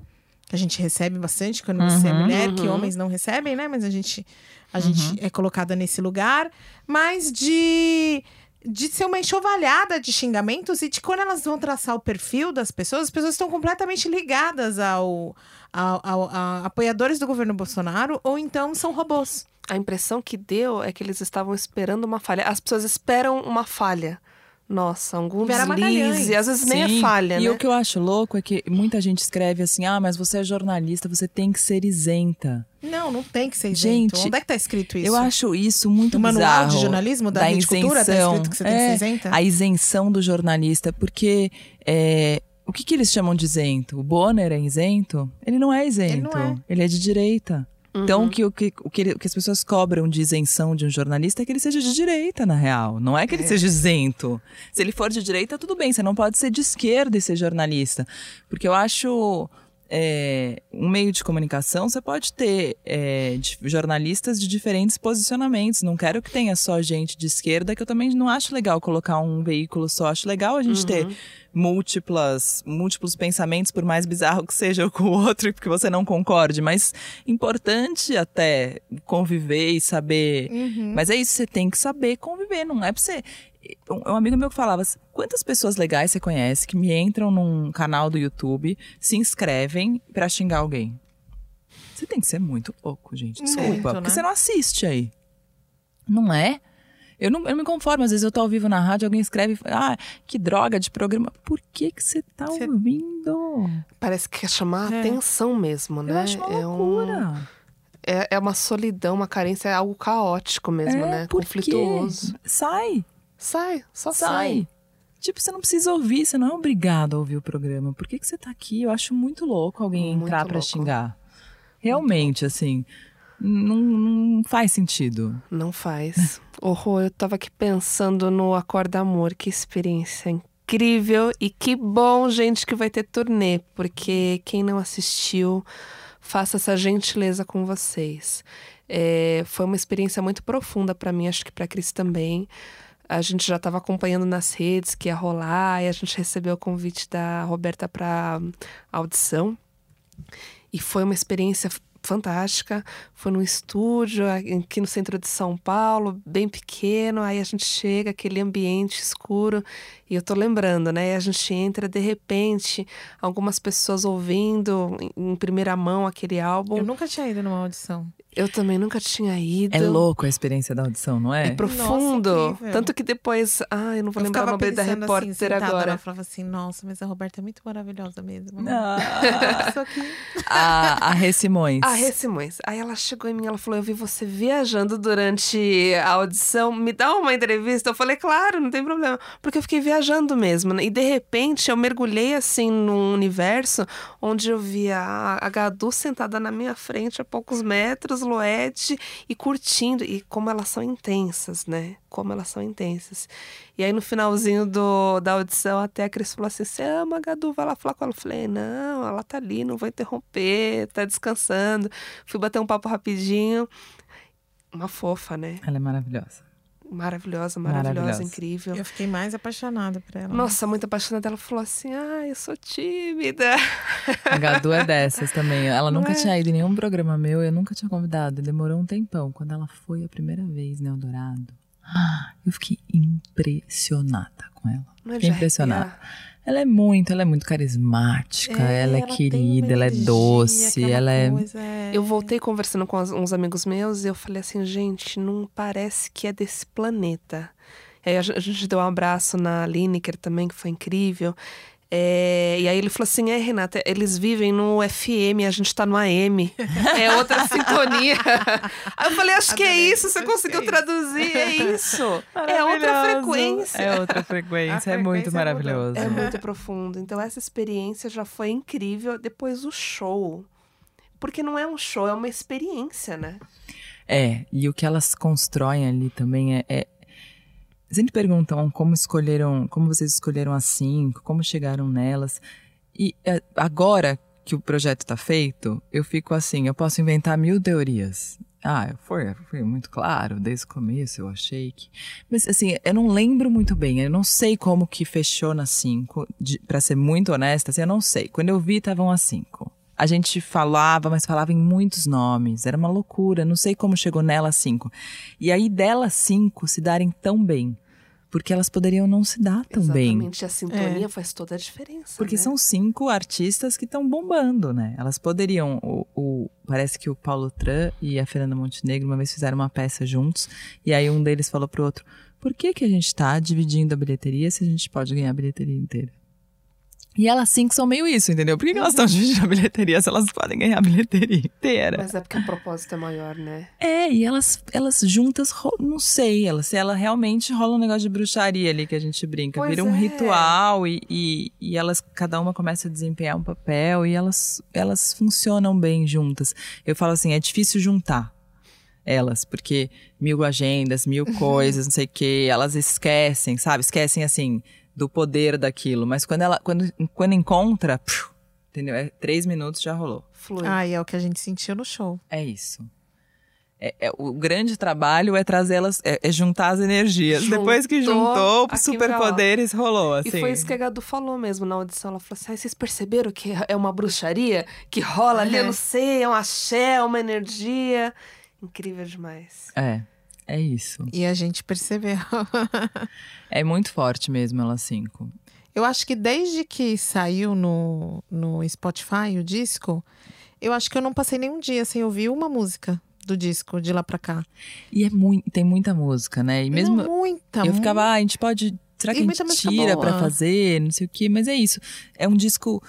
que a gente recebe bastante quando você é Uhum. mulher, que Uhum. homens não recebem, né? Mas a gente, a gente é colocada nesse lugar. Mas de, de ser uma enxovalhada de xingamentos e de quando elas vão traçar o perfil das pessoas, as pessoas estão completamente ligadas ao, ao, ao- a apoiadores do governo Bolsonaro ou então são robôs. A impressão que deu é que eles estavam esperando uma falha. As pessoas esperam uma falha. Nossa, algum deslize. Às vezes nem Sim. é falha, E né? o que eu acho louco é que muita gente escreve assim: ah, mas você é jornalista, você tem que ser isenta. Não, não tem que ser isento. Gente, Onde é que tá escrito isso? Eu acho isso muito manual bizarro. de jornalismo da, da Rede Cultura tá escrito que você tem que É, ser isenta? A isenção do jornalista, porque é, o que, que eles chamam de isento? O Bonner é isento? Ele não é isento. Ele não é. Ele é de direita. Uhum. Então, que, o, que, o, que o que as pessoas cobram de isenção de um jornalista é que ele seja de direita, na real. Não é que ele seja isento. Se ele for de direita, tudo bem. Você não pode ser de esquerda e ser jornalista. Porque eu acho. É, um meio de comunicação, você pode ter é, de- jornalistas de diferentes posicionamentos. Não quero que tenha só gente de esquerda, que eu também não acho legal colocar um veículo só. Acho legal a gente ter múltiplas, múltiplos pensamentos, por mais bizarro que seja com o outro, porque você não concorde, mas importante até conviver e saber. Uhum. Mas é isso, você tem que saber conviver, não é pra você. Um um amigo meu que falava assim, quantas pessoas legais você conhece que me entram num canal do YouTube, se inscrevem pra xingar alguém? Você tem que ser muito louco, gente. Desculpa. Muito, porque né? você não assiste aí. Não é? Eu não, eu não me conformo. Às vezes eu tô ao vivo na rádio, alguém escreve e fala, ah, que droga de programa. Por que que você tá Você- ouvindo? Parece que quer chamar a É. atenção mesmo, né? Eu acho uma é, um- loucura. é, é uma solidão, uma carência, é algo caótico mesmo, é, né? por Conflituoso. quê? Sai, Sai, só sai. sai. Tipo, você não precisa ouvir, você não é obrigado a ouvir o programa. Por que, que você tá aqui? Eu acho muito louco alguém Muito entrar pra louco. xingar. Realmente, assim, não, não faz sentido. Não faz. Horror, eu tava aqui pensando no Acorda Amor, que experiência incrível e que bom, gente, que vai ter turnê, porque quem não assistiu, faça essa gentileza com vocês. É, foi uma experiência muito profunda pra mim, acho que pra Cris também. A gente já estava acompanhando nas redes que ia rolar, e a gente recebeu o convite da Roberta para audição. E foi uma experiência fantástica. Foi num estúdio aqui no centro de São Paulo, bem pequeno. Aí a gente chega, aquele ambiente escuro. E eu tô lembrando, né? A gente entra, de repente, algumas pessoas ouvindo em primeira mão aquele álbum. Eu nunca tinha ido numa audição. Eu também nunca tinha ido. É louco a experiência da audição, não é? É profundo. Nossa. Tanto que depois. Ah, eu não vou Eu lembrar o nome da pensando repórter assim, agora. Ela falava assim, nossa, mas a Roberta é muito maravilhosa mesmo. Ah, Isso aqui. a, a Rê Simões. A Rê Simões. Aí ela chegou em mim, ela falou: Eu vi você viajando durante a audição, me dá uma entrevista. Eu falei: Claro, não tem problema. Porque eu fiquei viajando mesmo. né? E de repente eu mergulhei assim num universo onde eu via a a Gadu sentada na minha frente a poucos metros, Loete, e curtindo. E como elas são intensas, né? Como elas são intensas. E aí no finalzinho do, da audição, até a Cris falou assim: Você ama Gadu? Vai lá falar com ela. Eu falei: Não, ela tá ali, não vou interromper, tá descansando. Fui bater um papo rapidinho. Uma fofa, né? Ela é maravilhosa. Maravilhosa, maravilhosa, Maravilhosa. incrível. Eu fiquei mais apaixonada por ela. Nossa, muito apaixonada. Ela falou assim: Ah, eu sou tímida. A Gadu é dessas também. Ela Não nunca é? tinha ido em nenhum programa meu, eu nunca tinha convidado. Demorou um tempão. Quando ela foi a primeira vez no Eldorado, eu fiquei impressionada com ela. Não é Fiquei impressionada. arrepiar? Ela é muito, ela é muito carismática, ela é uma querida, ela é energia, doce, aquela ela é. coisa, é- Eu voltei conversando com uns amigos meus e eu falei assim, gente, não parece que é desse planeta. E aí a gente deu um abraço na Lineker também, que foi incrível. É, e aí ele falou assim: é, Renata, eles vivem no FM, a gente tá no AM. É outra sintonia. Aí eu falei, acho que é isso, você conseguiu é isso. traduzir, é isso. É outra frequência. É outra frequência, A é muito frequência maravilhoso. É muito profundo. Então, essa experiência já foi incrível. Depois, o show. Porque não é um show, é uma experiência, né? É, e o que elas constroem ali também é. é... Sempre perguntam como escolheram, como vocês escolheram as cinco, como chegaram nelas. E é, agora que o projeto está feito, eu fico assim, eu posso inventar mil teorias. Ah, foi, foi muito claro, desde o começo eu achei que. Mas assim, eu não lembro muito bem, eu não sei como que fechou nas cinco. De, pra ser muito honesta, assim, eu não sei. Quando eu vi, estavam as cinco. A gente falava, mas falava em muitos nomes. Era uma loucura. Não sei como chegou nela cinco. E aí delas cinco se darem tão bem. Porque elas poderiam não se dar tão bem. Exatamente. A sintonia faz toda a diferença. Porque né? são cinco artistas que estão bombando, né? Elas poderiam. O, o- parece que o Paulo Tran e a Fernanda Montenegro uma vez fizeram uma peça juntos. E aí um deles falou pro outro: por que, que a gente tá dividindo a bilheteria se a gente pode ganhar a bilheteria inteira? E elas cinco são meio isso, entendeu? Por que, que elas estão dividindo a bilheteria se elas podem ganhar a bilheteria inteira? Mas é porque o propósito é maior, né? É, e elas, elas juntas, não sei, elas, se ela realmente rola um negócio de bruxaria ali que a gente brinca. Pois vira um é. ritual e, e, e elas, cada uma começa a desempenhar um papel e elas, elas funcionam bem juntas. Eu falo assim, é difícil juntar elas, porque mil agendas, mil coisas, não sei o quê, elas esquecem, sabe? Esquecem, assim, do poder daquilo. Mas quando ela, quando, quando encontra, pfiu, entendeu? É três minutos já rolou. Flui. Ai, é o que a gente sentiu no show. É isso. É, é- o grande trabalho é trazê-las, é, é juntar as energias. Juntou Depois que juntou, superpoderes rolou, E assim. foi isso que a Gadu falou mesmo na audição. Ela falou assim: "Ai, vocês perceberam que é uma bruxaria que rola ali? Eu não sei, é um axé, é uma energia. Incrível demais. É, é isso. E a gente percebeu. É muito forte mesmo, elas cinco. Eu acho que desde que saiu no, no Spotify o disco, eu acho que eu não passei nenhum dia sem ouvir uma música do disco de lá pra cá. E é muito, tem muita música, né? E mesmo Não, muita, eu ficava, ah, a gente pode. Será que E a gente tira pra fazer? Não sei o quê. Mas é isso. É um disco.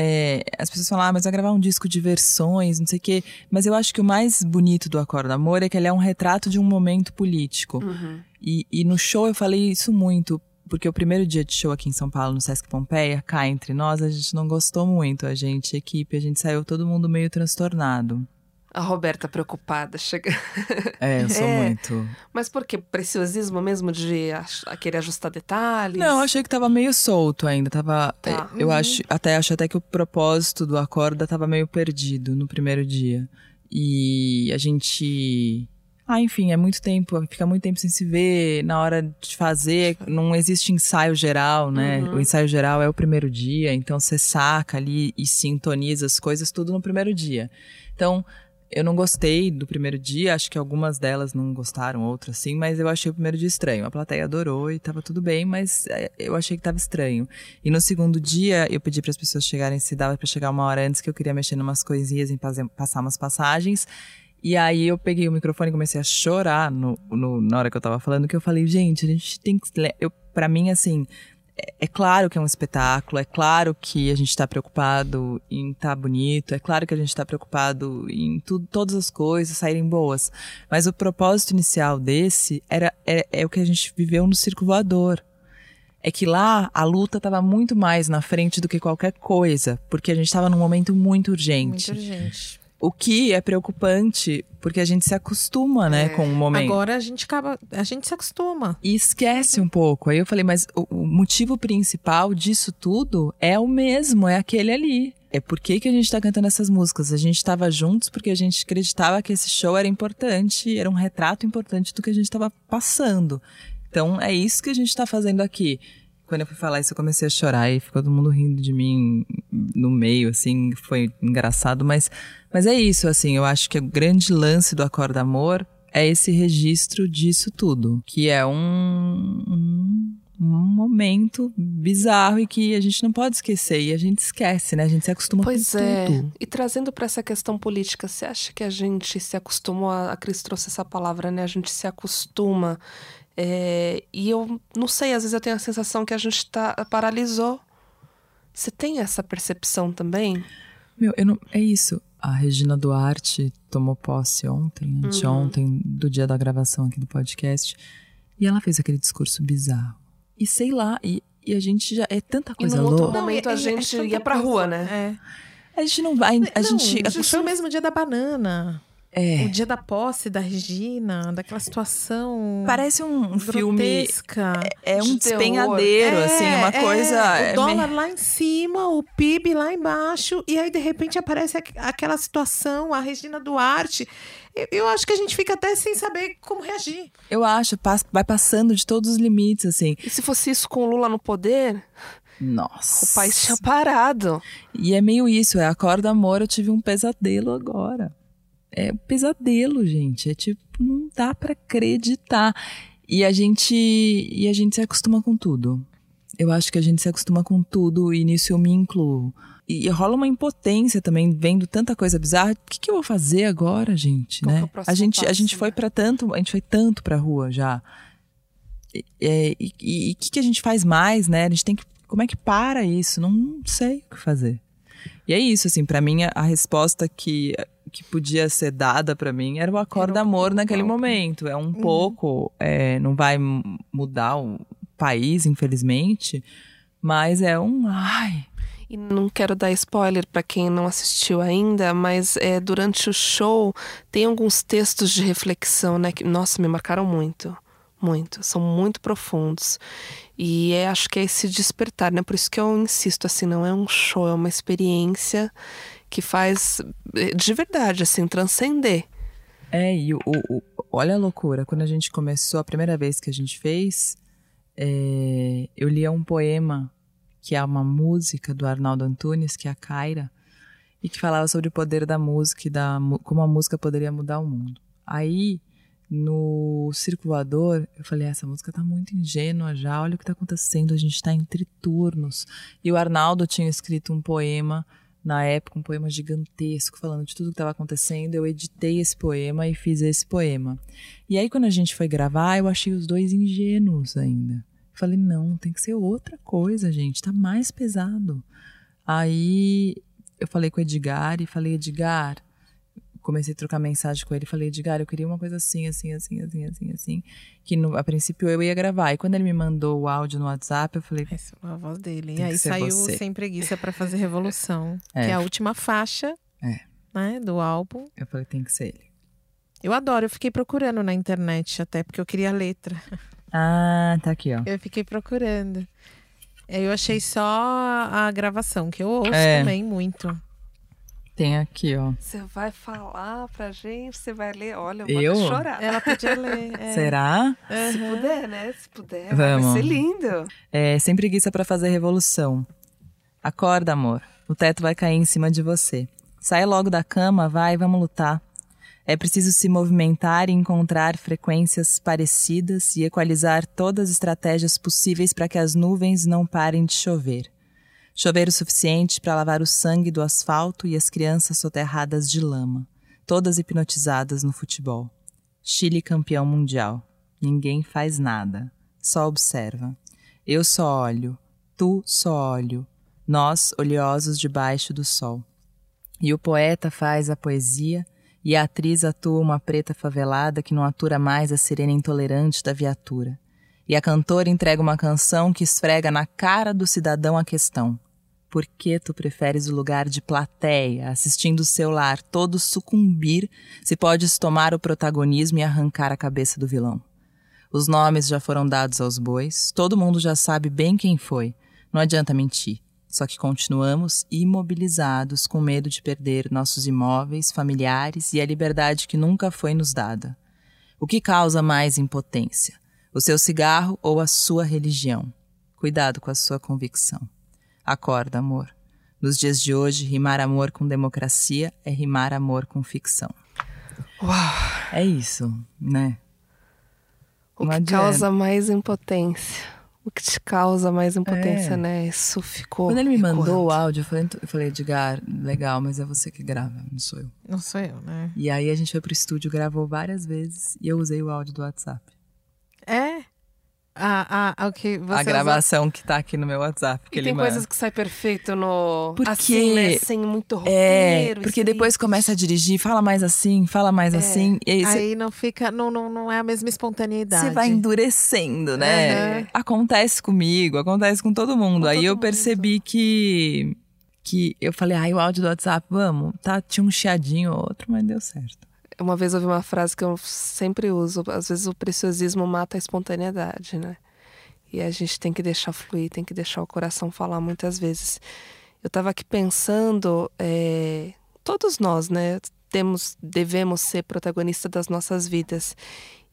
É, as pessoas falam, ah, mas vai gravar um disco de versões, não sei o quê. Mas eu acho que o mais bonito do Acordo Amor é que ele é um retrato de um momento político. Uhum. E, e no show eu falei isso muito, porque o primeiro dia de show aqui em São Paulo, no Sesc Pompeia, cá entre nós, a gente não gostou muito, a gente, a equipe, a gente saiu todo mundo meio transtornado. A Roberta preocupada, chega. É, eu sou É. muito. Mas por quê? Preciosismo mesmo de querer ajustar detalhes? Não, eu achei que tava meio solto ainda, tava. Tá. é, Eu acho, até acho até que o propósito do acorda tava meio perdido no primeiro dia. E a gente ah, enfim, é muito tempo, fica muito tempo sem se ver, na hora de fazer, não existe ensaio geral, né? Uhum. O ensaio geral é o primeiro dia, então você saca ali e sintoniza as coisas tudo no primeiro dia. Então, eu não gostei do primeiro dia, acho que algumas delas não gostaram, outras sim, mas eu achei o primeiro dia estranho. A plateia adorou e tava tudo bem, mas é, eu achei que tava estranho. E no segundo dia, eu pedi para as pessoas chegarem, se dava para chegar uma hora antes, que eu queria mexer em umas coisinhas, em fazer- passar umas passagens. E aí eu peguei o microfone e comecei a chorar no, no- na hora que eu tava falando, que eu falei, gente, a gente tem que. Eu, pra mim, assim, é, é claro que é um espetáculo, é claro que a gente tá preocupado em tá bonito, é claro que a gente tá preocupado em tudo, todas as coisas saírem boas. Mas o propósito inicial desse era, é, é o que a gente viveu no circo voador. É que lá a luta estava muito mais na frente do que qualquer coisa, porque a gente estava num momento muito urgente. Muito urgente. O que é preocupante, porque a gente se acostuma, né, com o momento. Agora a gente acaba. A gente se acostuma. E esquece um pouco. Aí eu falei, mas o, o motivo principal disso tudo é o mesmo, é aquele ali. É por que, que a gente tá cantando essas músicas. A gente tava juntos porque a gente acreditava que esse show era importante, era um retrato importante do que a gente tava passando. Então é isso que a gente tá fazendo aqui. Quando eu fui falar isso, eu comecei a chorar e ficou todo mundo rindo de mim no meio, assim, foi engraçado, mas, mas é isso, assim, eu acho que o grande lance do Acorda Amor é esse registro disso tudo, que é um, um, um momento bizarro e que a gente não pode esquecer, e a gente esquece, né? A gente se acostuma Pois com é. tudo. E trazendo para essa questão política, você acha que a gente se acostumou? A a Cris trouxe essa palavra, né? A gente se acostuma. É, e eu não sei, às vezes eu tenho a sensação que a gente tá, paralisou. Você tem essa percepção também? Meu, eu não, é isso. A Regina Duarte tomou posse ontem, anteontem, do dia da gravação aqui do podcast. E ela fez aquele discurso bizarro. E sei lá, e, e a gente já. É tanta E coisa num outro louca. momento e- a e- gente é tanta ia pra coisa. rua, né? É. A gente não vai. A Não, gente. a foi pessoa- o mesmo dia da banana. É. O dia da posse da Regina, daquela situação. Parece um, filme. É de um terror. despenhadeiro, assim, uma é, coisa. O é dólar meio- lá em cima, o PIB lá embaixo, e aí de repente aparece aqu- aquela situação, a Regina Duarte. Eu, eu acho que a gente fica até sem saber como reagir. Eu acho, vai passando de todos os limites, assim. E se fosse isso com o Lula no poder, Nossa. o país tinha parado. E é meio isso, é acorda amor, eu tive um pesadelo agora. É um pesadelo, gente. É tipo, não dá pra acreditar. E a gente e a gente se acostuma com tudo. Eu acho que a gente se acostuma com tudo e nisso eu me incluo. E rola uma impotência também, vendo tanta coisa bizarra. O que, que eu vou fazer agora, gente? Qual é né? a gente, a passo, gente foi né? para tanto, a gente foi tanto pra rua já. E- é, E e- e o que, que a gente faz mais, né? A gente tem que. Como é que para isso? Não, não sei o que fazer. E é isso, assim, pra mim a, resposta que, que podia ser dada pra mim era o o- amor naquele momento. É um pouco, é, não vai mudar o país, infelizmente, mas é um. Ai. E não quero dar spoiler para quem não assistiu ainda, mas é, durante o show tem alguns textos de reflexão, né? Que, nossa, me marcaram muito. Muito. São muito profundos. E é, acho que é esse despertar, né? Por isso que eu insisto, assim, não é um show, é uma experiência que faz eh, de verdade, assim, transcender. É, e o, o- olha a loucura. Quando a gente começou, a primeira vez que a gente fez, é, eu lia um poema que é uma música do Arnaldo Antunes, que é a Caira, e que falava sobre o poder da música e da, como a música poderia mudar o mundo. Aí, no Circulador, eu falei, essa música tá muito ingênua já, olha o que tá acontecendo, a gente tá entre turnos. E o Arnaldo tinha escrito um poema na época, um poema gigantesco, falando de tudo que estava acontecendo. Eu editei esse poema e fiz esse poema. E aí, quando a gente foi gravar, eu achei os dois ingênuos ainda. Falei, não, tem que ser outra coisa, gente, tá mais pesado. Aí eu falei com o Edgar e falei, Edgar, comecei a trocar mensagem com ele, falei, Edgar, eu queria uma coisa assim, assim, assim, assim, assim, assim, que no, a princípio eu ia gravar. E quando ele me mandou o áudio no WhatsApp, eu falei, Essa é a voz dele. E aí saiu você. Sem Preguiça pra fazer Revolução, É. que é a última faixa É. né, do álbum. eu falei, tem que ser ele. Eu adoro, eu fiquei procurando na internet até, porque eu queria a letra. Ah, tá aqui, ó. Eu fiquei procurando. Aí Eu achei só a gravação, que eu ouço É. também muito. Tem aqui, ó. Você vai falar pra gente, você vai ler. Olha, eu vou Eu? até chorar. Ela podia ler. é. Será? Se Aham. puder, né? Se puder, Vamos. vai ser lindo. É, sem preguiça pra fazer revolução. Acorda, amor. O teto vai cair em cima de você. Sai logo da cama, vai, vamos lutar. É preciso se movimentar e encontrar frequências parecidas e equalizar todas as estratégias possíveis para que as nuvens não parem de chover. Chover o suficiente para lavar o sangue do asfalto e as crianças soterradas de lama. todas hipnotizadas no futebol. Chile campeão mundial. Ninguém faz nada, só observa. Eu só olho, tu só olho, nós oleosos debaixo do sol. E o poeta faz a poesia, e a atriz atua uma preta favelada que não atura mais a sirene intolerante da viatura. E a cantora entrega uma canção que esfrega na cara do cidadão a questão. Por que tu preferes o lugar de plateia, assistindo o seu lar todo sucumbir, se podes tomar o protagonismo e arrancar a cabeça do vilão? Os nomes já foram dados aos bois, todo mundo já sabe bem quem foi. Não adianta mentir. Só que continuamos imobilizados com medo de perder nossos imóveis, familiares e a liberdade que nunca foi nos dada. O que causa mais impotência? O seu cigarro ou a sua religião? Cuidado com a sua convicção. Acorda, amor. Nos dias de hoje, rimar amor com democracia é rimar amor com ficção. Uau! É isso, né? O Não que adianta. causa mais impotência? O que te causa mais impotência, É. né? Isso ficou. Quando ele me mandou o áudio, eu falei, eu falei, Edgar, legal, mas é você que grava, não sou eu. Não sou eu, né? E aí a gente foi pro estúdio, gravou várias vezes e eu usei o áudio do WhatsApp. É? Ah, ah, ok. Você a gravação que tá aqui no meu WhatsApp. Que E tem manda. coisas que sai perfeito no. Porque- Assim, né? Sem muito É, roteiro. porque isso depois começa a dirigir, fala mais assim, fala mais assim. E aí Aí não fica, não, não, não é a mesma espontaneidade. você vai endurecendo, né? Aham. Acontece comigo, acontece com todo mundo. Com aí todo eu mundo. percebi que. que eu falei, ai, o áudio do WhatsApp, vamos. Tá, tinha um chiadinho ou outro, mas deu certo. Uma vez ouvi uma frase que eu sempre uso. Às vezes o preciosismo mata a espontaneidade, né? E a gente tem que deixar fluir, tem que deixar o coração falar muitas vezes. Eu estava aqui pensando, é, todos nós, né, temos, devemos ser protagonistas das nossas vidas.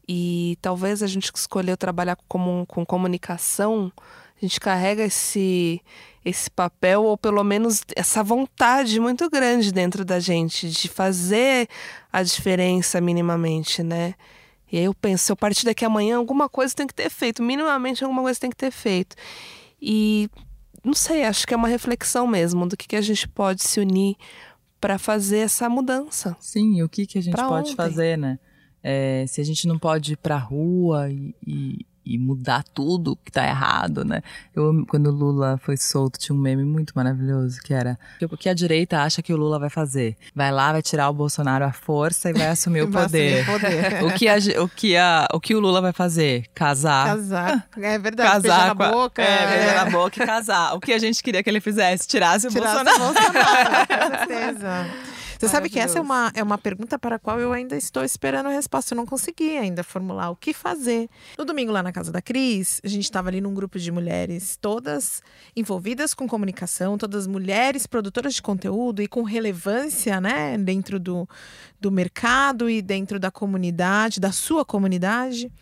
E talvez a gente que escolheu trabalhar com, com comunicação, a gente carrega esse, esse papel, ou pelo menos essa vontade muito grande dentro da gente de fazer a diferença minimamente, né? E aí eu penso, se eu partir daqui amanhã, alguma coisa tem que ter feito, minimamente alguma coisa tem que ter feito. E não sei, acho que é uma reflexão mesmo do que, que a gente pode se unir para fazer essa mudança. Sim, e o que, que a gente Pra pode ontem. fazer, né? É, se a gente não pode ir pra rua e, e- e mudar tudo que tá errado, né? Eu, quando o Lula foi solto, tinha um meme muito maravilhoso que era o que a direita acha que o Lula vai fazer? Vai lá, vai tirar o Bolsonaro à força e vai assumir o Vai assumir poder. o poder. o, que a, o, que a, o que o Lula vai fazer? Casar. Casar. É verdade. Casar beijar na com a- boca. É, beijar na boca e casar. O que a gente queria que ele fizesse? Tirasse o Tirar Bolsonaro. o Bolsonaro, com certeza. Você sabe que essa é uma, é uma pergunta para a qual eu ainda estou esperando a resposta. Eu não consegui ainda formular o que fazer. No domingo, lá na casa da Cris, a gente estava ali num grupo de mulheres, todas envolvidas com comunicação, todas mulheres produtoras de conteúdo e com relevância, né, dentro do, do mercado e dentro da comunidade, da sua comunidade.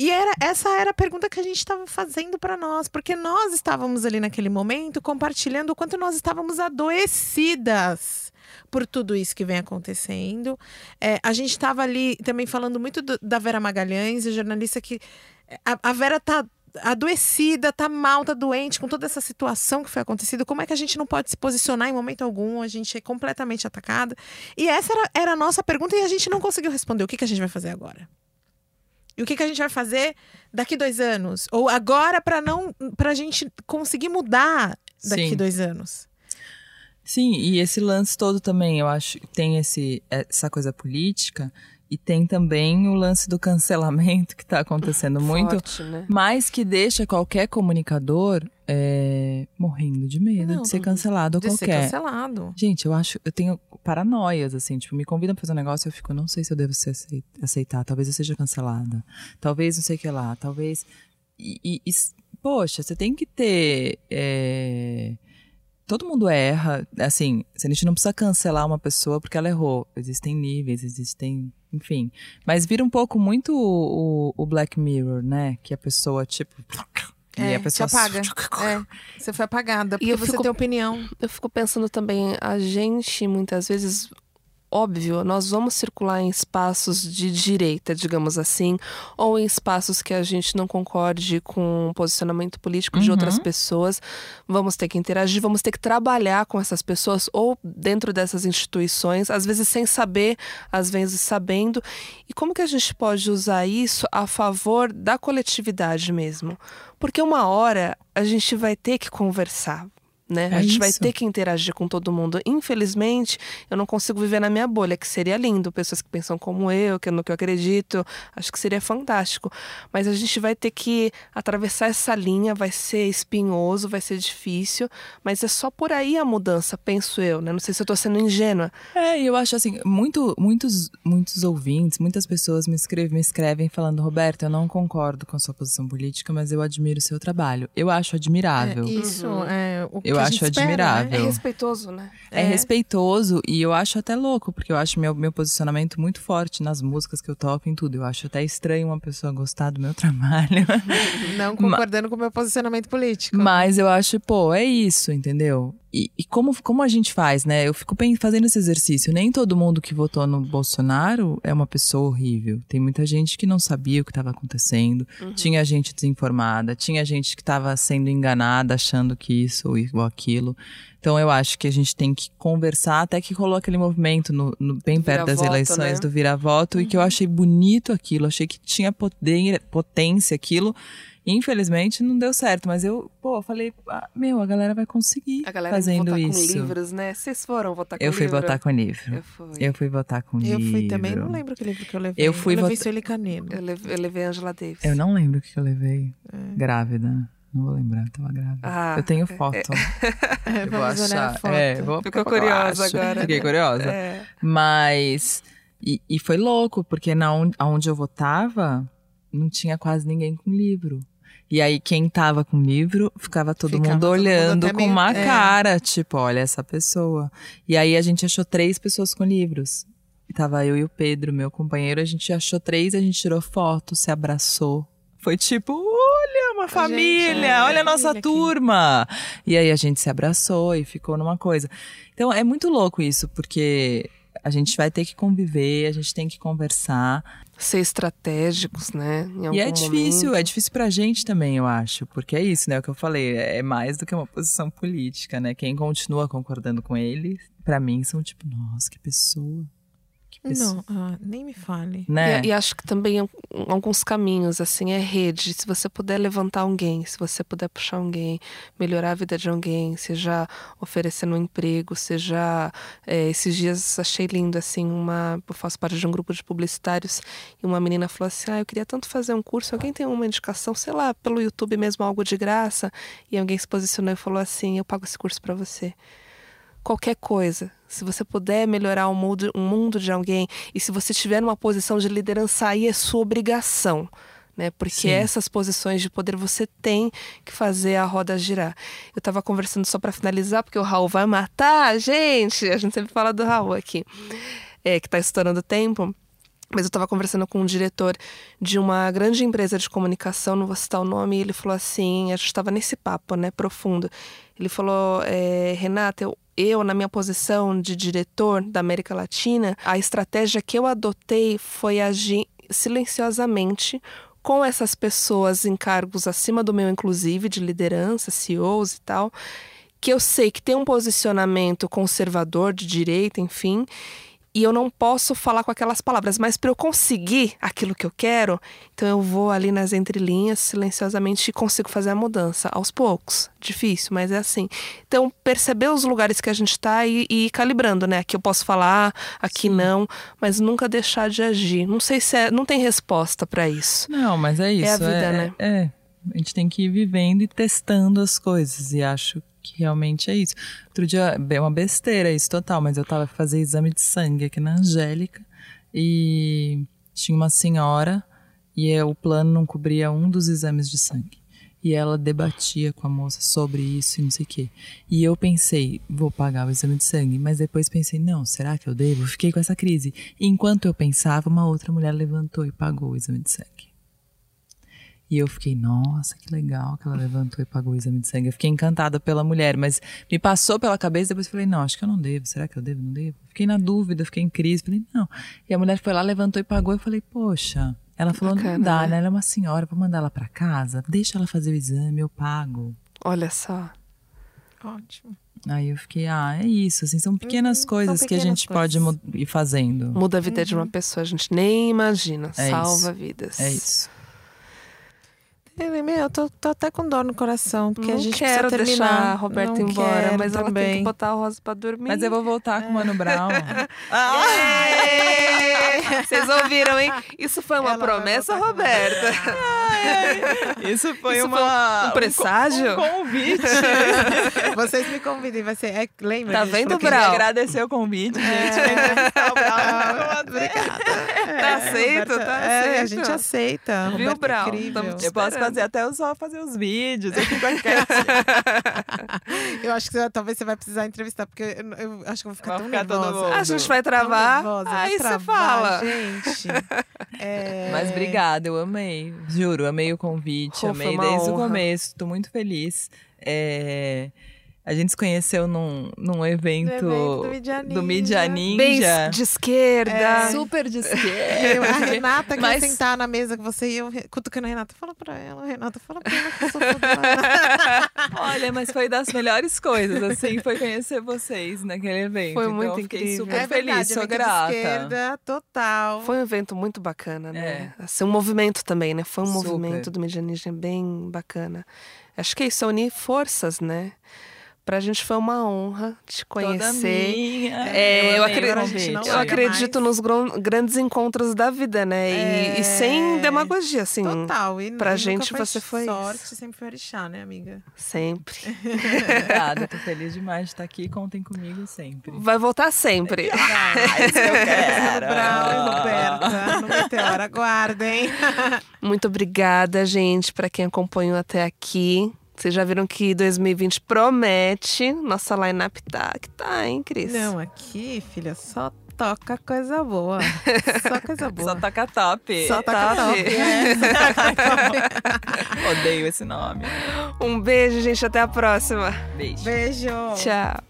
E era, essa era a pergunta que a gente estava fazendo para nós, porque nós estávamos ali naquele momento compartilhando o quanto nós estávamos adoecidas por tudo isso que vem acontecendo. É, a gente estava ali também falando muito do- da Vera Magalhães, a jornalista que. A, a Vera tá adoecida, tá mal, tá doente com toda essa situação que foi acontecida. Como é que a gente não pode se posicionar em momento algum? A gente é completamente atacada. E essa era, era a nossa pergunta e a gente não conseguiu responder. O que, que a gente vai fazer agora? E o que, que a gente vai fazer daqui dois anos? Ou agora para não pra gente conseguir mudar daqui Sim. dois anos? Sim, e esse lance todo também, eu acho tem esse, essa coisa política e tem também o lance do cancelamento que está acontecendo muito, Forte, né? mas que deixa qualquer comunicador é, morrendo de medo Não, de ser do- cancelado De ser qualquer. cancelado. Gente, eu acho, eu tenho paranoias, assim, tipo, me convidam pra fazer um negócio eu fico, não sei se eu devo ser acei- aceitar, talvez eu seja cancelada, talvez não sei o que lá, talvez. E, e- e, poxa, você tem que ter. é, Todo mundo erra, assim, a gente não precisa cancelar uma pessoa porque ela errou. Existem níveis, existem. Enfim. Mas vira um pouco muito o, o Black Mirror, né? Que a pessoa, tipo. e É, a pessoa te apaga. É, você foi apagada porque eu você fico- tem opinião. Eu fico pensando também, a gente muitas vezes óbvio, nós vamos circular em espaços de direita, digamos assim, ou em espaços que a gente não concorde com o posicionamento político de outras Uhum. pessoas. Vamos ter que interagir, vamos ter que trabalhar com essas pessoas ou dentro dessas instituições, às vezes sem saber, às vezes sabendo. E como que a gente pode usar isso a favor da coletividade mesmo? Porque uma hora a gente vai ter que conversar. Né? É a gente vai isso. ter que interagir com todo mundo. Infelizmente, eu não consigo viver na minha bolha, que seria lindo, pessoas que pensam como eu, que é no que eu acredito, acho que seria fantástico. Mas a gente vai ter que atravessar essa linha, vai ser espinhoso, vai ser difícil, mas é só por aí a mudança, penso eu, né? Não sei se eu tô sendo ingênua. É, e eu acho assim, muito, muitos, muitos ouvintes, muitas pessoas me escrevem, me escrevem falando, Roberto, eu não concordo com sua posição política, mas eu admiro o seu trabalho. Eu acho admirável. É, isso Uhum. é o que Eu a acho gente espera, admirável. É Eu- respeitoso, né? É, respeitoso e eu acho até louco, porque eu acho meu, meu posicionamento muito forte nas músicas que eu toco, em tudo. Eu acho até estranho uma pessoa gostar do meu trabalho. Né? Não concordando com o meu posicionamento político. Mas eu acho, pô, é isso, entendeu? E, e como, como a gente faz, né? Eu fico fazendo esse exercício. Nem todo mundo que votou no Bolsonaro é uma pessoa horrível. Tem muita gente que não sabia o que estava acontecendo. Tinha gente desinformada. Tinha gente que estava sendo enganada, achando que isso ou igual aquilo. Então eu acho que a gente tem que conversar, até que rolou aquele movimento no, no- bem perto das eleições né? do vira-voto e que eu achei bonito aquilo, achei que tinha poder, potência aquilo. Infelizmente não deu certo, mas eu, pô, eu falei, ah, meu, a galera vai conseguir A galera fazendo votar isso. com livros, né? Vocês foram votar com eu fui livro? votar com livro. Eu fui. Eu fui votar com Eu livro. fui também, não lembro que livro que eu levei. Eu fui eu levei vota- Sueli Canedo. Eu levei, eu levei Angela Davis. Eu não lembro o que eu levei. É. Grávida. Não vou lembrar, eu tava grávida. Ah, eu tenho foto. É, Eu vou vamos olhar a achar. foto. É, vou Ficou eu curiosa agora. Fiquei curiosa. É. Mas. E, e foi louco, porque na on- aonde eu votava, não tinha quase ninguém com livro. E aí, quem tava com livro, ficava todo Ficava mundo todo mundo olhando até com meio- uma é. cara, tipo, olha essa pessoa. E aí a gente achou três pessoas com livros. Tava eu e o Pedro, meu companheiro, a gente achou três, a gente tirou foto, se abraçou. Foi tipo, olha, uma família, é, olha a nossa família aqui. turma. E aí a gente se abraçou e ficou numa coisa. Então é muito louco isso, porque a gente vai ter que conviver, a gente tem que conversar. Ser estratégicos, né? E é difícil, momento. é difícil pra gente também, eu acho. Porque é isso, né? O que eu falei, é mais do que uma posição política, né? Quem continua concordando com ele, pra mim, são tipo, nossa, que pessoa. Pessoa. Não, ah, nem me fale. Né? E, e acho que também em alguns caminhos, assim, é rede. Se você puder levantar alguém, se você puder puxar alguém, melhorar a vida de alguém, seja oferecendo um emprego, seja. é, esses dias achei lindo, assim, uma. Eu faço parte de um grupo de publicitários e uma menina falou assim: Ah, eu queria tanto fazer um curso. Alguém tem uma indicação, sei lá, pelo YouTube mesmo, algo de graça? E alguém se posicionou e falou assim: Eu pago esse curso pra você qualquer coisa. Se você puder melhorar o mundo, o mundo de alguém e se você estiver numa posição de liderança, aí é sua obrigação. Né? Porque Sim. essas posições de poder você tem que fazer a roda girar. Eu estava conversando só para finalizar, porque o Raul vai matar a gente. A gente sempre fala do Raul aqui, é, que está estourando tempo. Mas eu estava conversando com um diretor de uma grande empresa de comunicação, não vou citar o nome, e ele falou assim: a gente estava nesse papo, né, profundo. Ele falou: é, Renata, eu, eu, na minha posição de diretor da América Latina, a estratégia que eu adotei foi agir silenciosamente com essas pessoas em cargos acima do meu, inclusive, de liderança, CEOs e tal, que eu sei que tem um posicionamento conservador, de direita, enfim, e eu não posso falar com aquelas palavras, mas para eu conseguir aquilo que eu quero, então eu vou ali nas entrelinhas silenciosamente e consigo fazer a mudança aos poucos. Difícil, mas é assim. Então, perceber os lugares que a gente está e, e ir calibrando, né? Aqui eu posso falar, aqui não, mas nunca deixar de agir. Não sei se é, não tem resposta para isso. Não, mas é isso. a vida, né? É, a gente tem que ir vivendo e testando as coisas. E acho que realmente é isso. Outro dia, é uma besteira isso total, mas eu tava fazendo exame de sangue aqui na Angélica e tinha uma senhora e é, o plano não cobria um dos exames de sangue. E ela debatia com a moça sobre isso e não sei o quê. E eu pensei, vou pagar o exame de sangue. Mas depois pensei, não, será que eu devo? Fiquei com essa crise. E enquanto eu pensava, uma outra mulher levantou e pagou o exame de sangue. E eu fiquei, nossa, que legal que ela levantou e pagou o exame de sangue. Eu fiquei encantada pela mulher, mas me passou pela cabeça, depois falei, não, acho que eu não devo. Será que eu devo? Não devo? Fiquei na dúvida, fiquei em crise. Falei, não. E a mulher foi lá, levantou e pagou. Eu falei, poxa. Ela falou, Bacana, não dá, né? né? Ela é uma senhora, vou mandar ela pra casa, deixa ela fazer o exame, eu pago. Olha só. Ótimo. Aí eu fiquei, ah, é isso, assim, são pequenas Uhum, coisas são que a pequenas gente pode coisas. mu- ir fazendo. Muda a vida de uma pessoa, a gente nem imagina. É Salva isso. vidas. É isso. Ele, meu, eu tô, tô até com dor no coração, porque não a gente quero precisa terminar. deixar a Roberta Não embora, quero mas ela tem também. que botar a Rosa pra dormir. Mas eu vou voltar com o Mano Brown. Vocês ouviram, hein? Isso foi uma Ela promessa, Roberta. Isso foi Isso uma, um presságio? Um, um convite. Vocês me convidem, vai ser. É, lembra? Tá a gente vendo, Brau? agradecer o convite, gente. o Ah, com você. Obrigada. Tá aceito, Roberta- tá é, a aceito. gente aceita. Viu, Roberta é Brau? te Eu posso fazer até eu só fazer os vídeos. Eu fico. Eu acho que você- talvez você vai precisar entrevistar, porque eu, eu acho que eu vou ficar Vai tão ficar nervosa. A gente vai travar, nervosa, aí você travar, Gente. É... Mas obrigada, eu amei. Juro, amei o convite, amei desde o honra. começo. Tô muito feliz. É, A gente se conheceu num, num evento, evento do Mídia do Mídia Ninja. Bem de esquerda. É. Super de esquerda. a Renata quer Mas- sentar na mesa com você e eu cutucando a Renata. Fala pra ela, Renata, fala pra ela que eu sou. Olha, mas foi das melhores coisas, assim, foi conhecer vocês naquele evento. Foi Então, muito fiquei incrível. super É feliz, verdade, sou amiga de grata. esquerda, total. Foi um evento muito bacana, né? É. Assim, um movimento também, né? Foi um Super. movimento do Mídia Ninja bem bacana. Acho que é isso, é unir forças, né? Pra gente foi uma honra te Toda conhecer. minha. É, eu o acredito- convite. Eu acredito nos grandes encontros da vida, né? E, e sem É. demagogia, assim. Total. E, pra gente foi você foi sorte, isso. sempre foi orixá, né, amiga? Sempre. Obrigada, tô feliz demais de estar aqui. Contem comigo sempre. Vai voltar sempre. Ah, isso eu quero. Brau e Roberta, no Meteoro, aguardem. Muito obrigada, gente, pra quem acompanhou até aqui. Vocês já viram que 2020 promete. Nossa line-up tá que tá, hein, Cris? Não, aqui, filha, só toca coisa boa. Só coisa boa. Só toca top. Só toca top. top. É. Odeio esse nome. Um beijo, gente. Até a próxima. Beijo. Beijo. Tchau.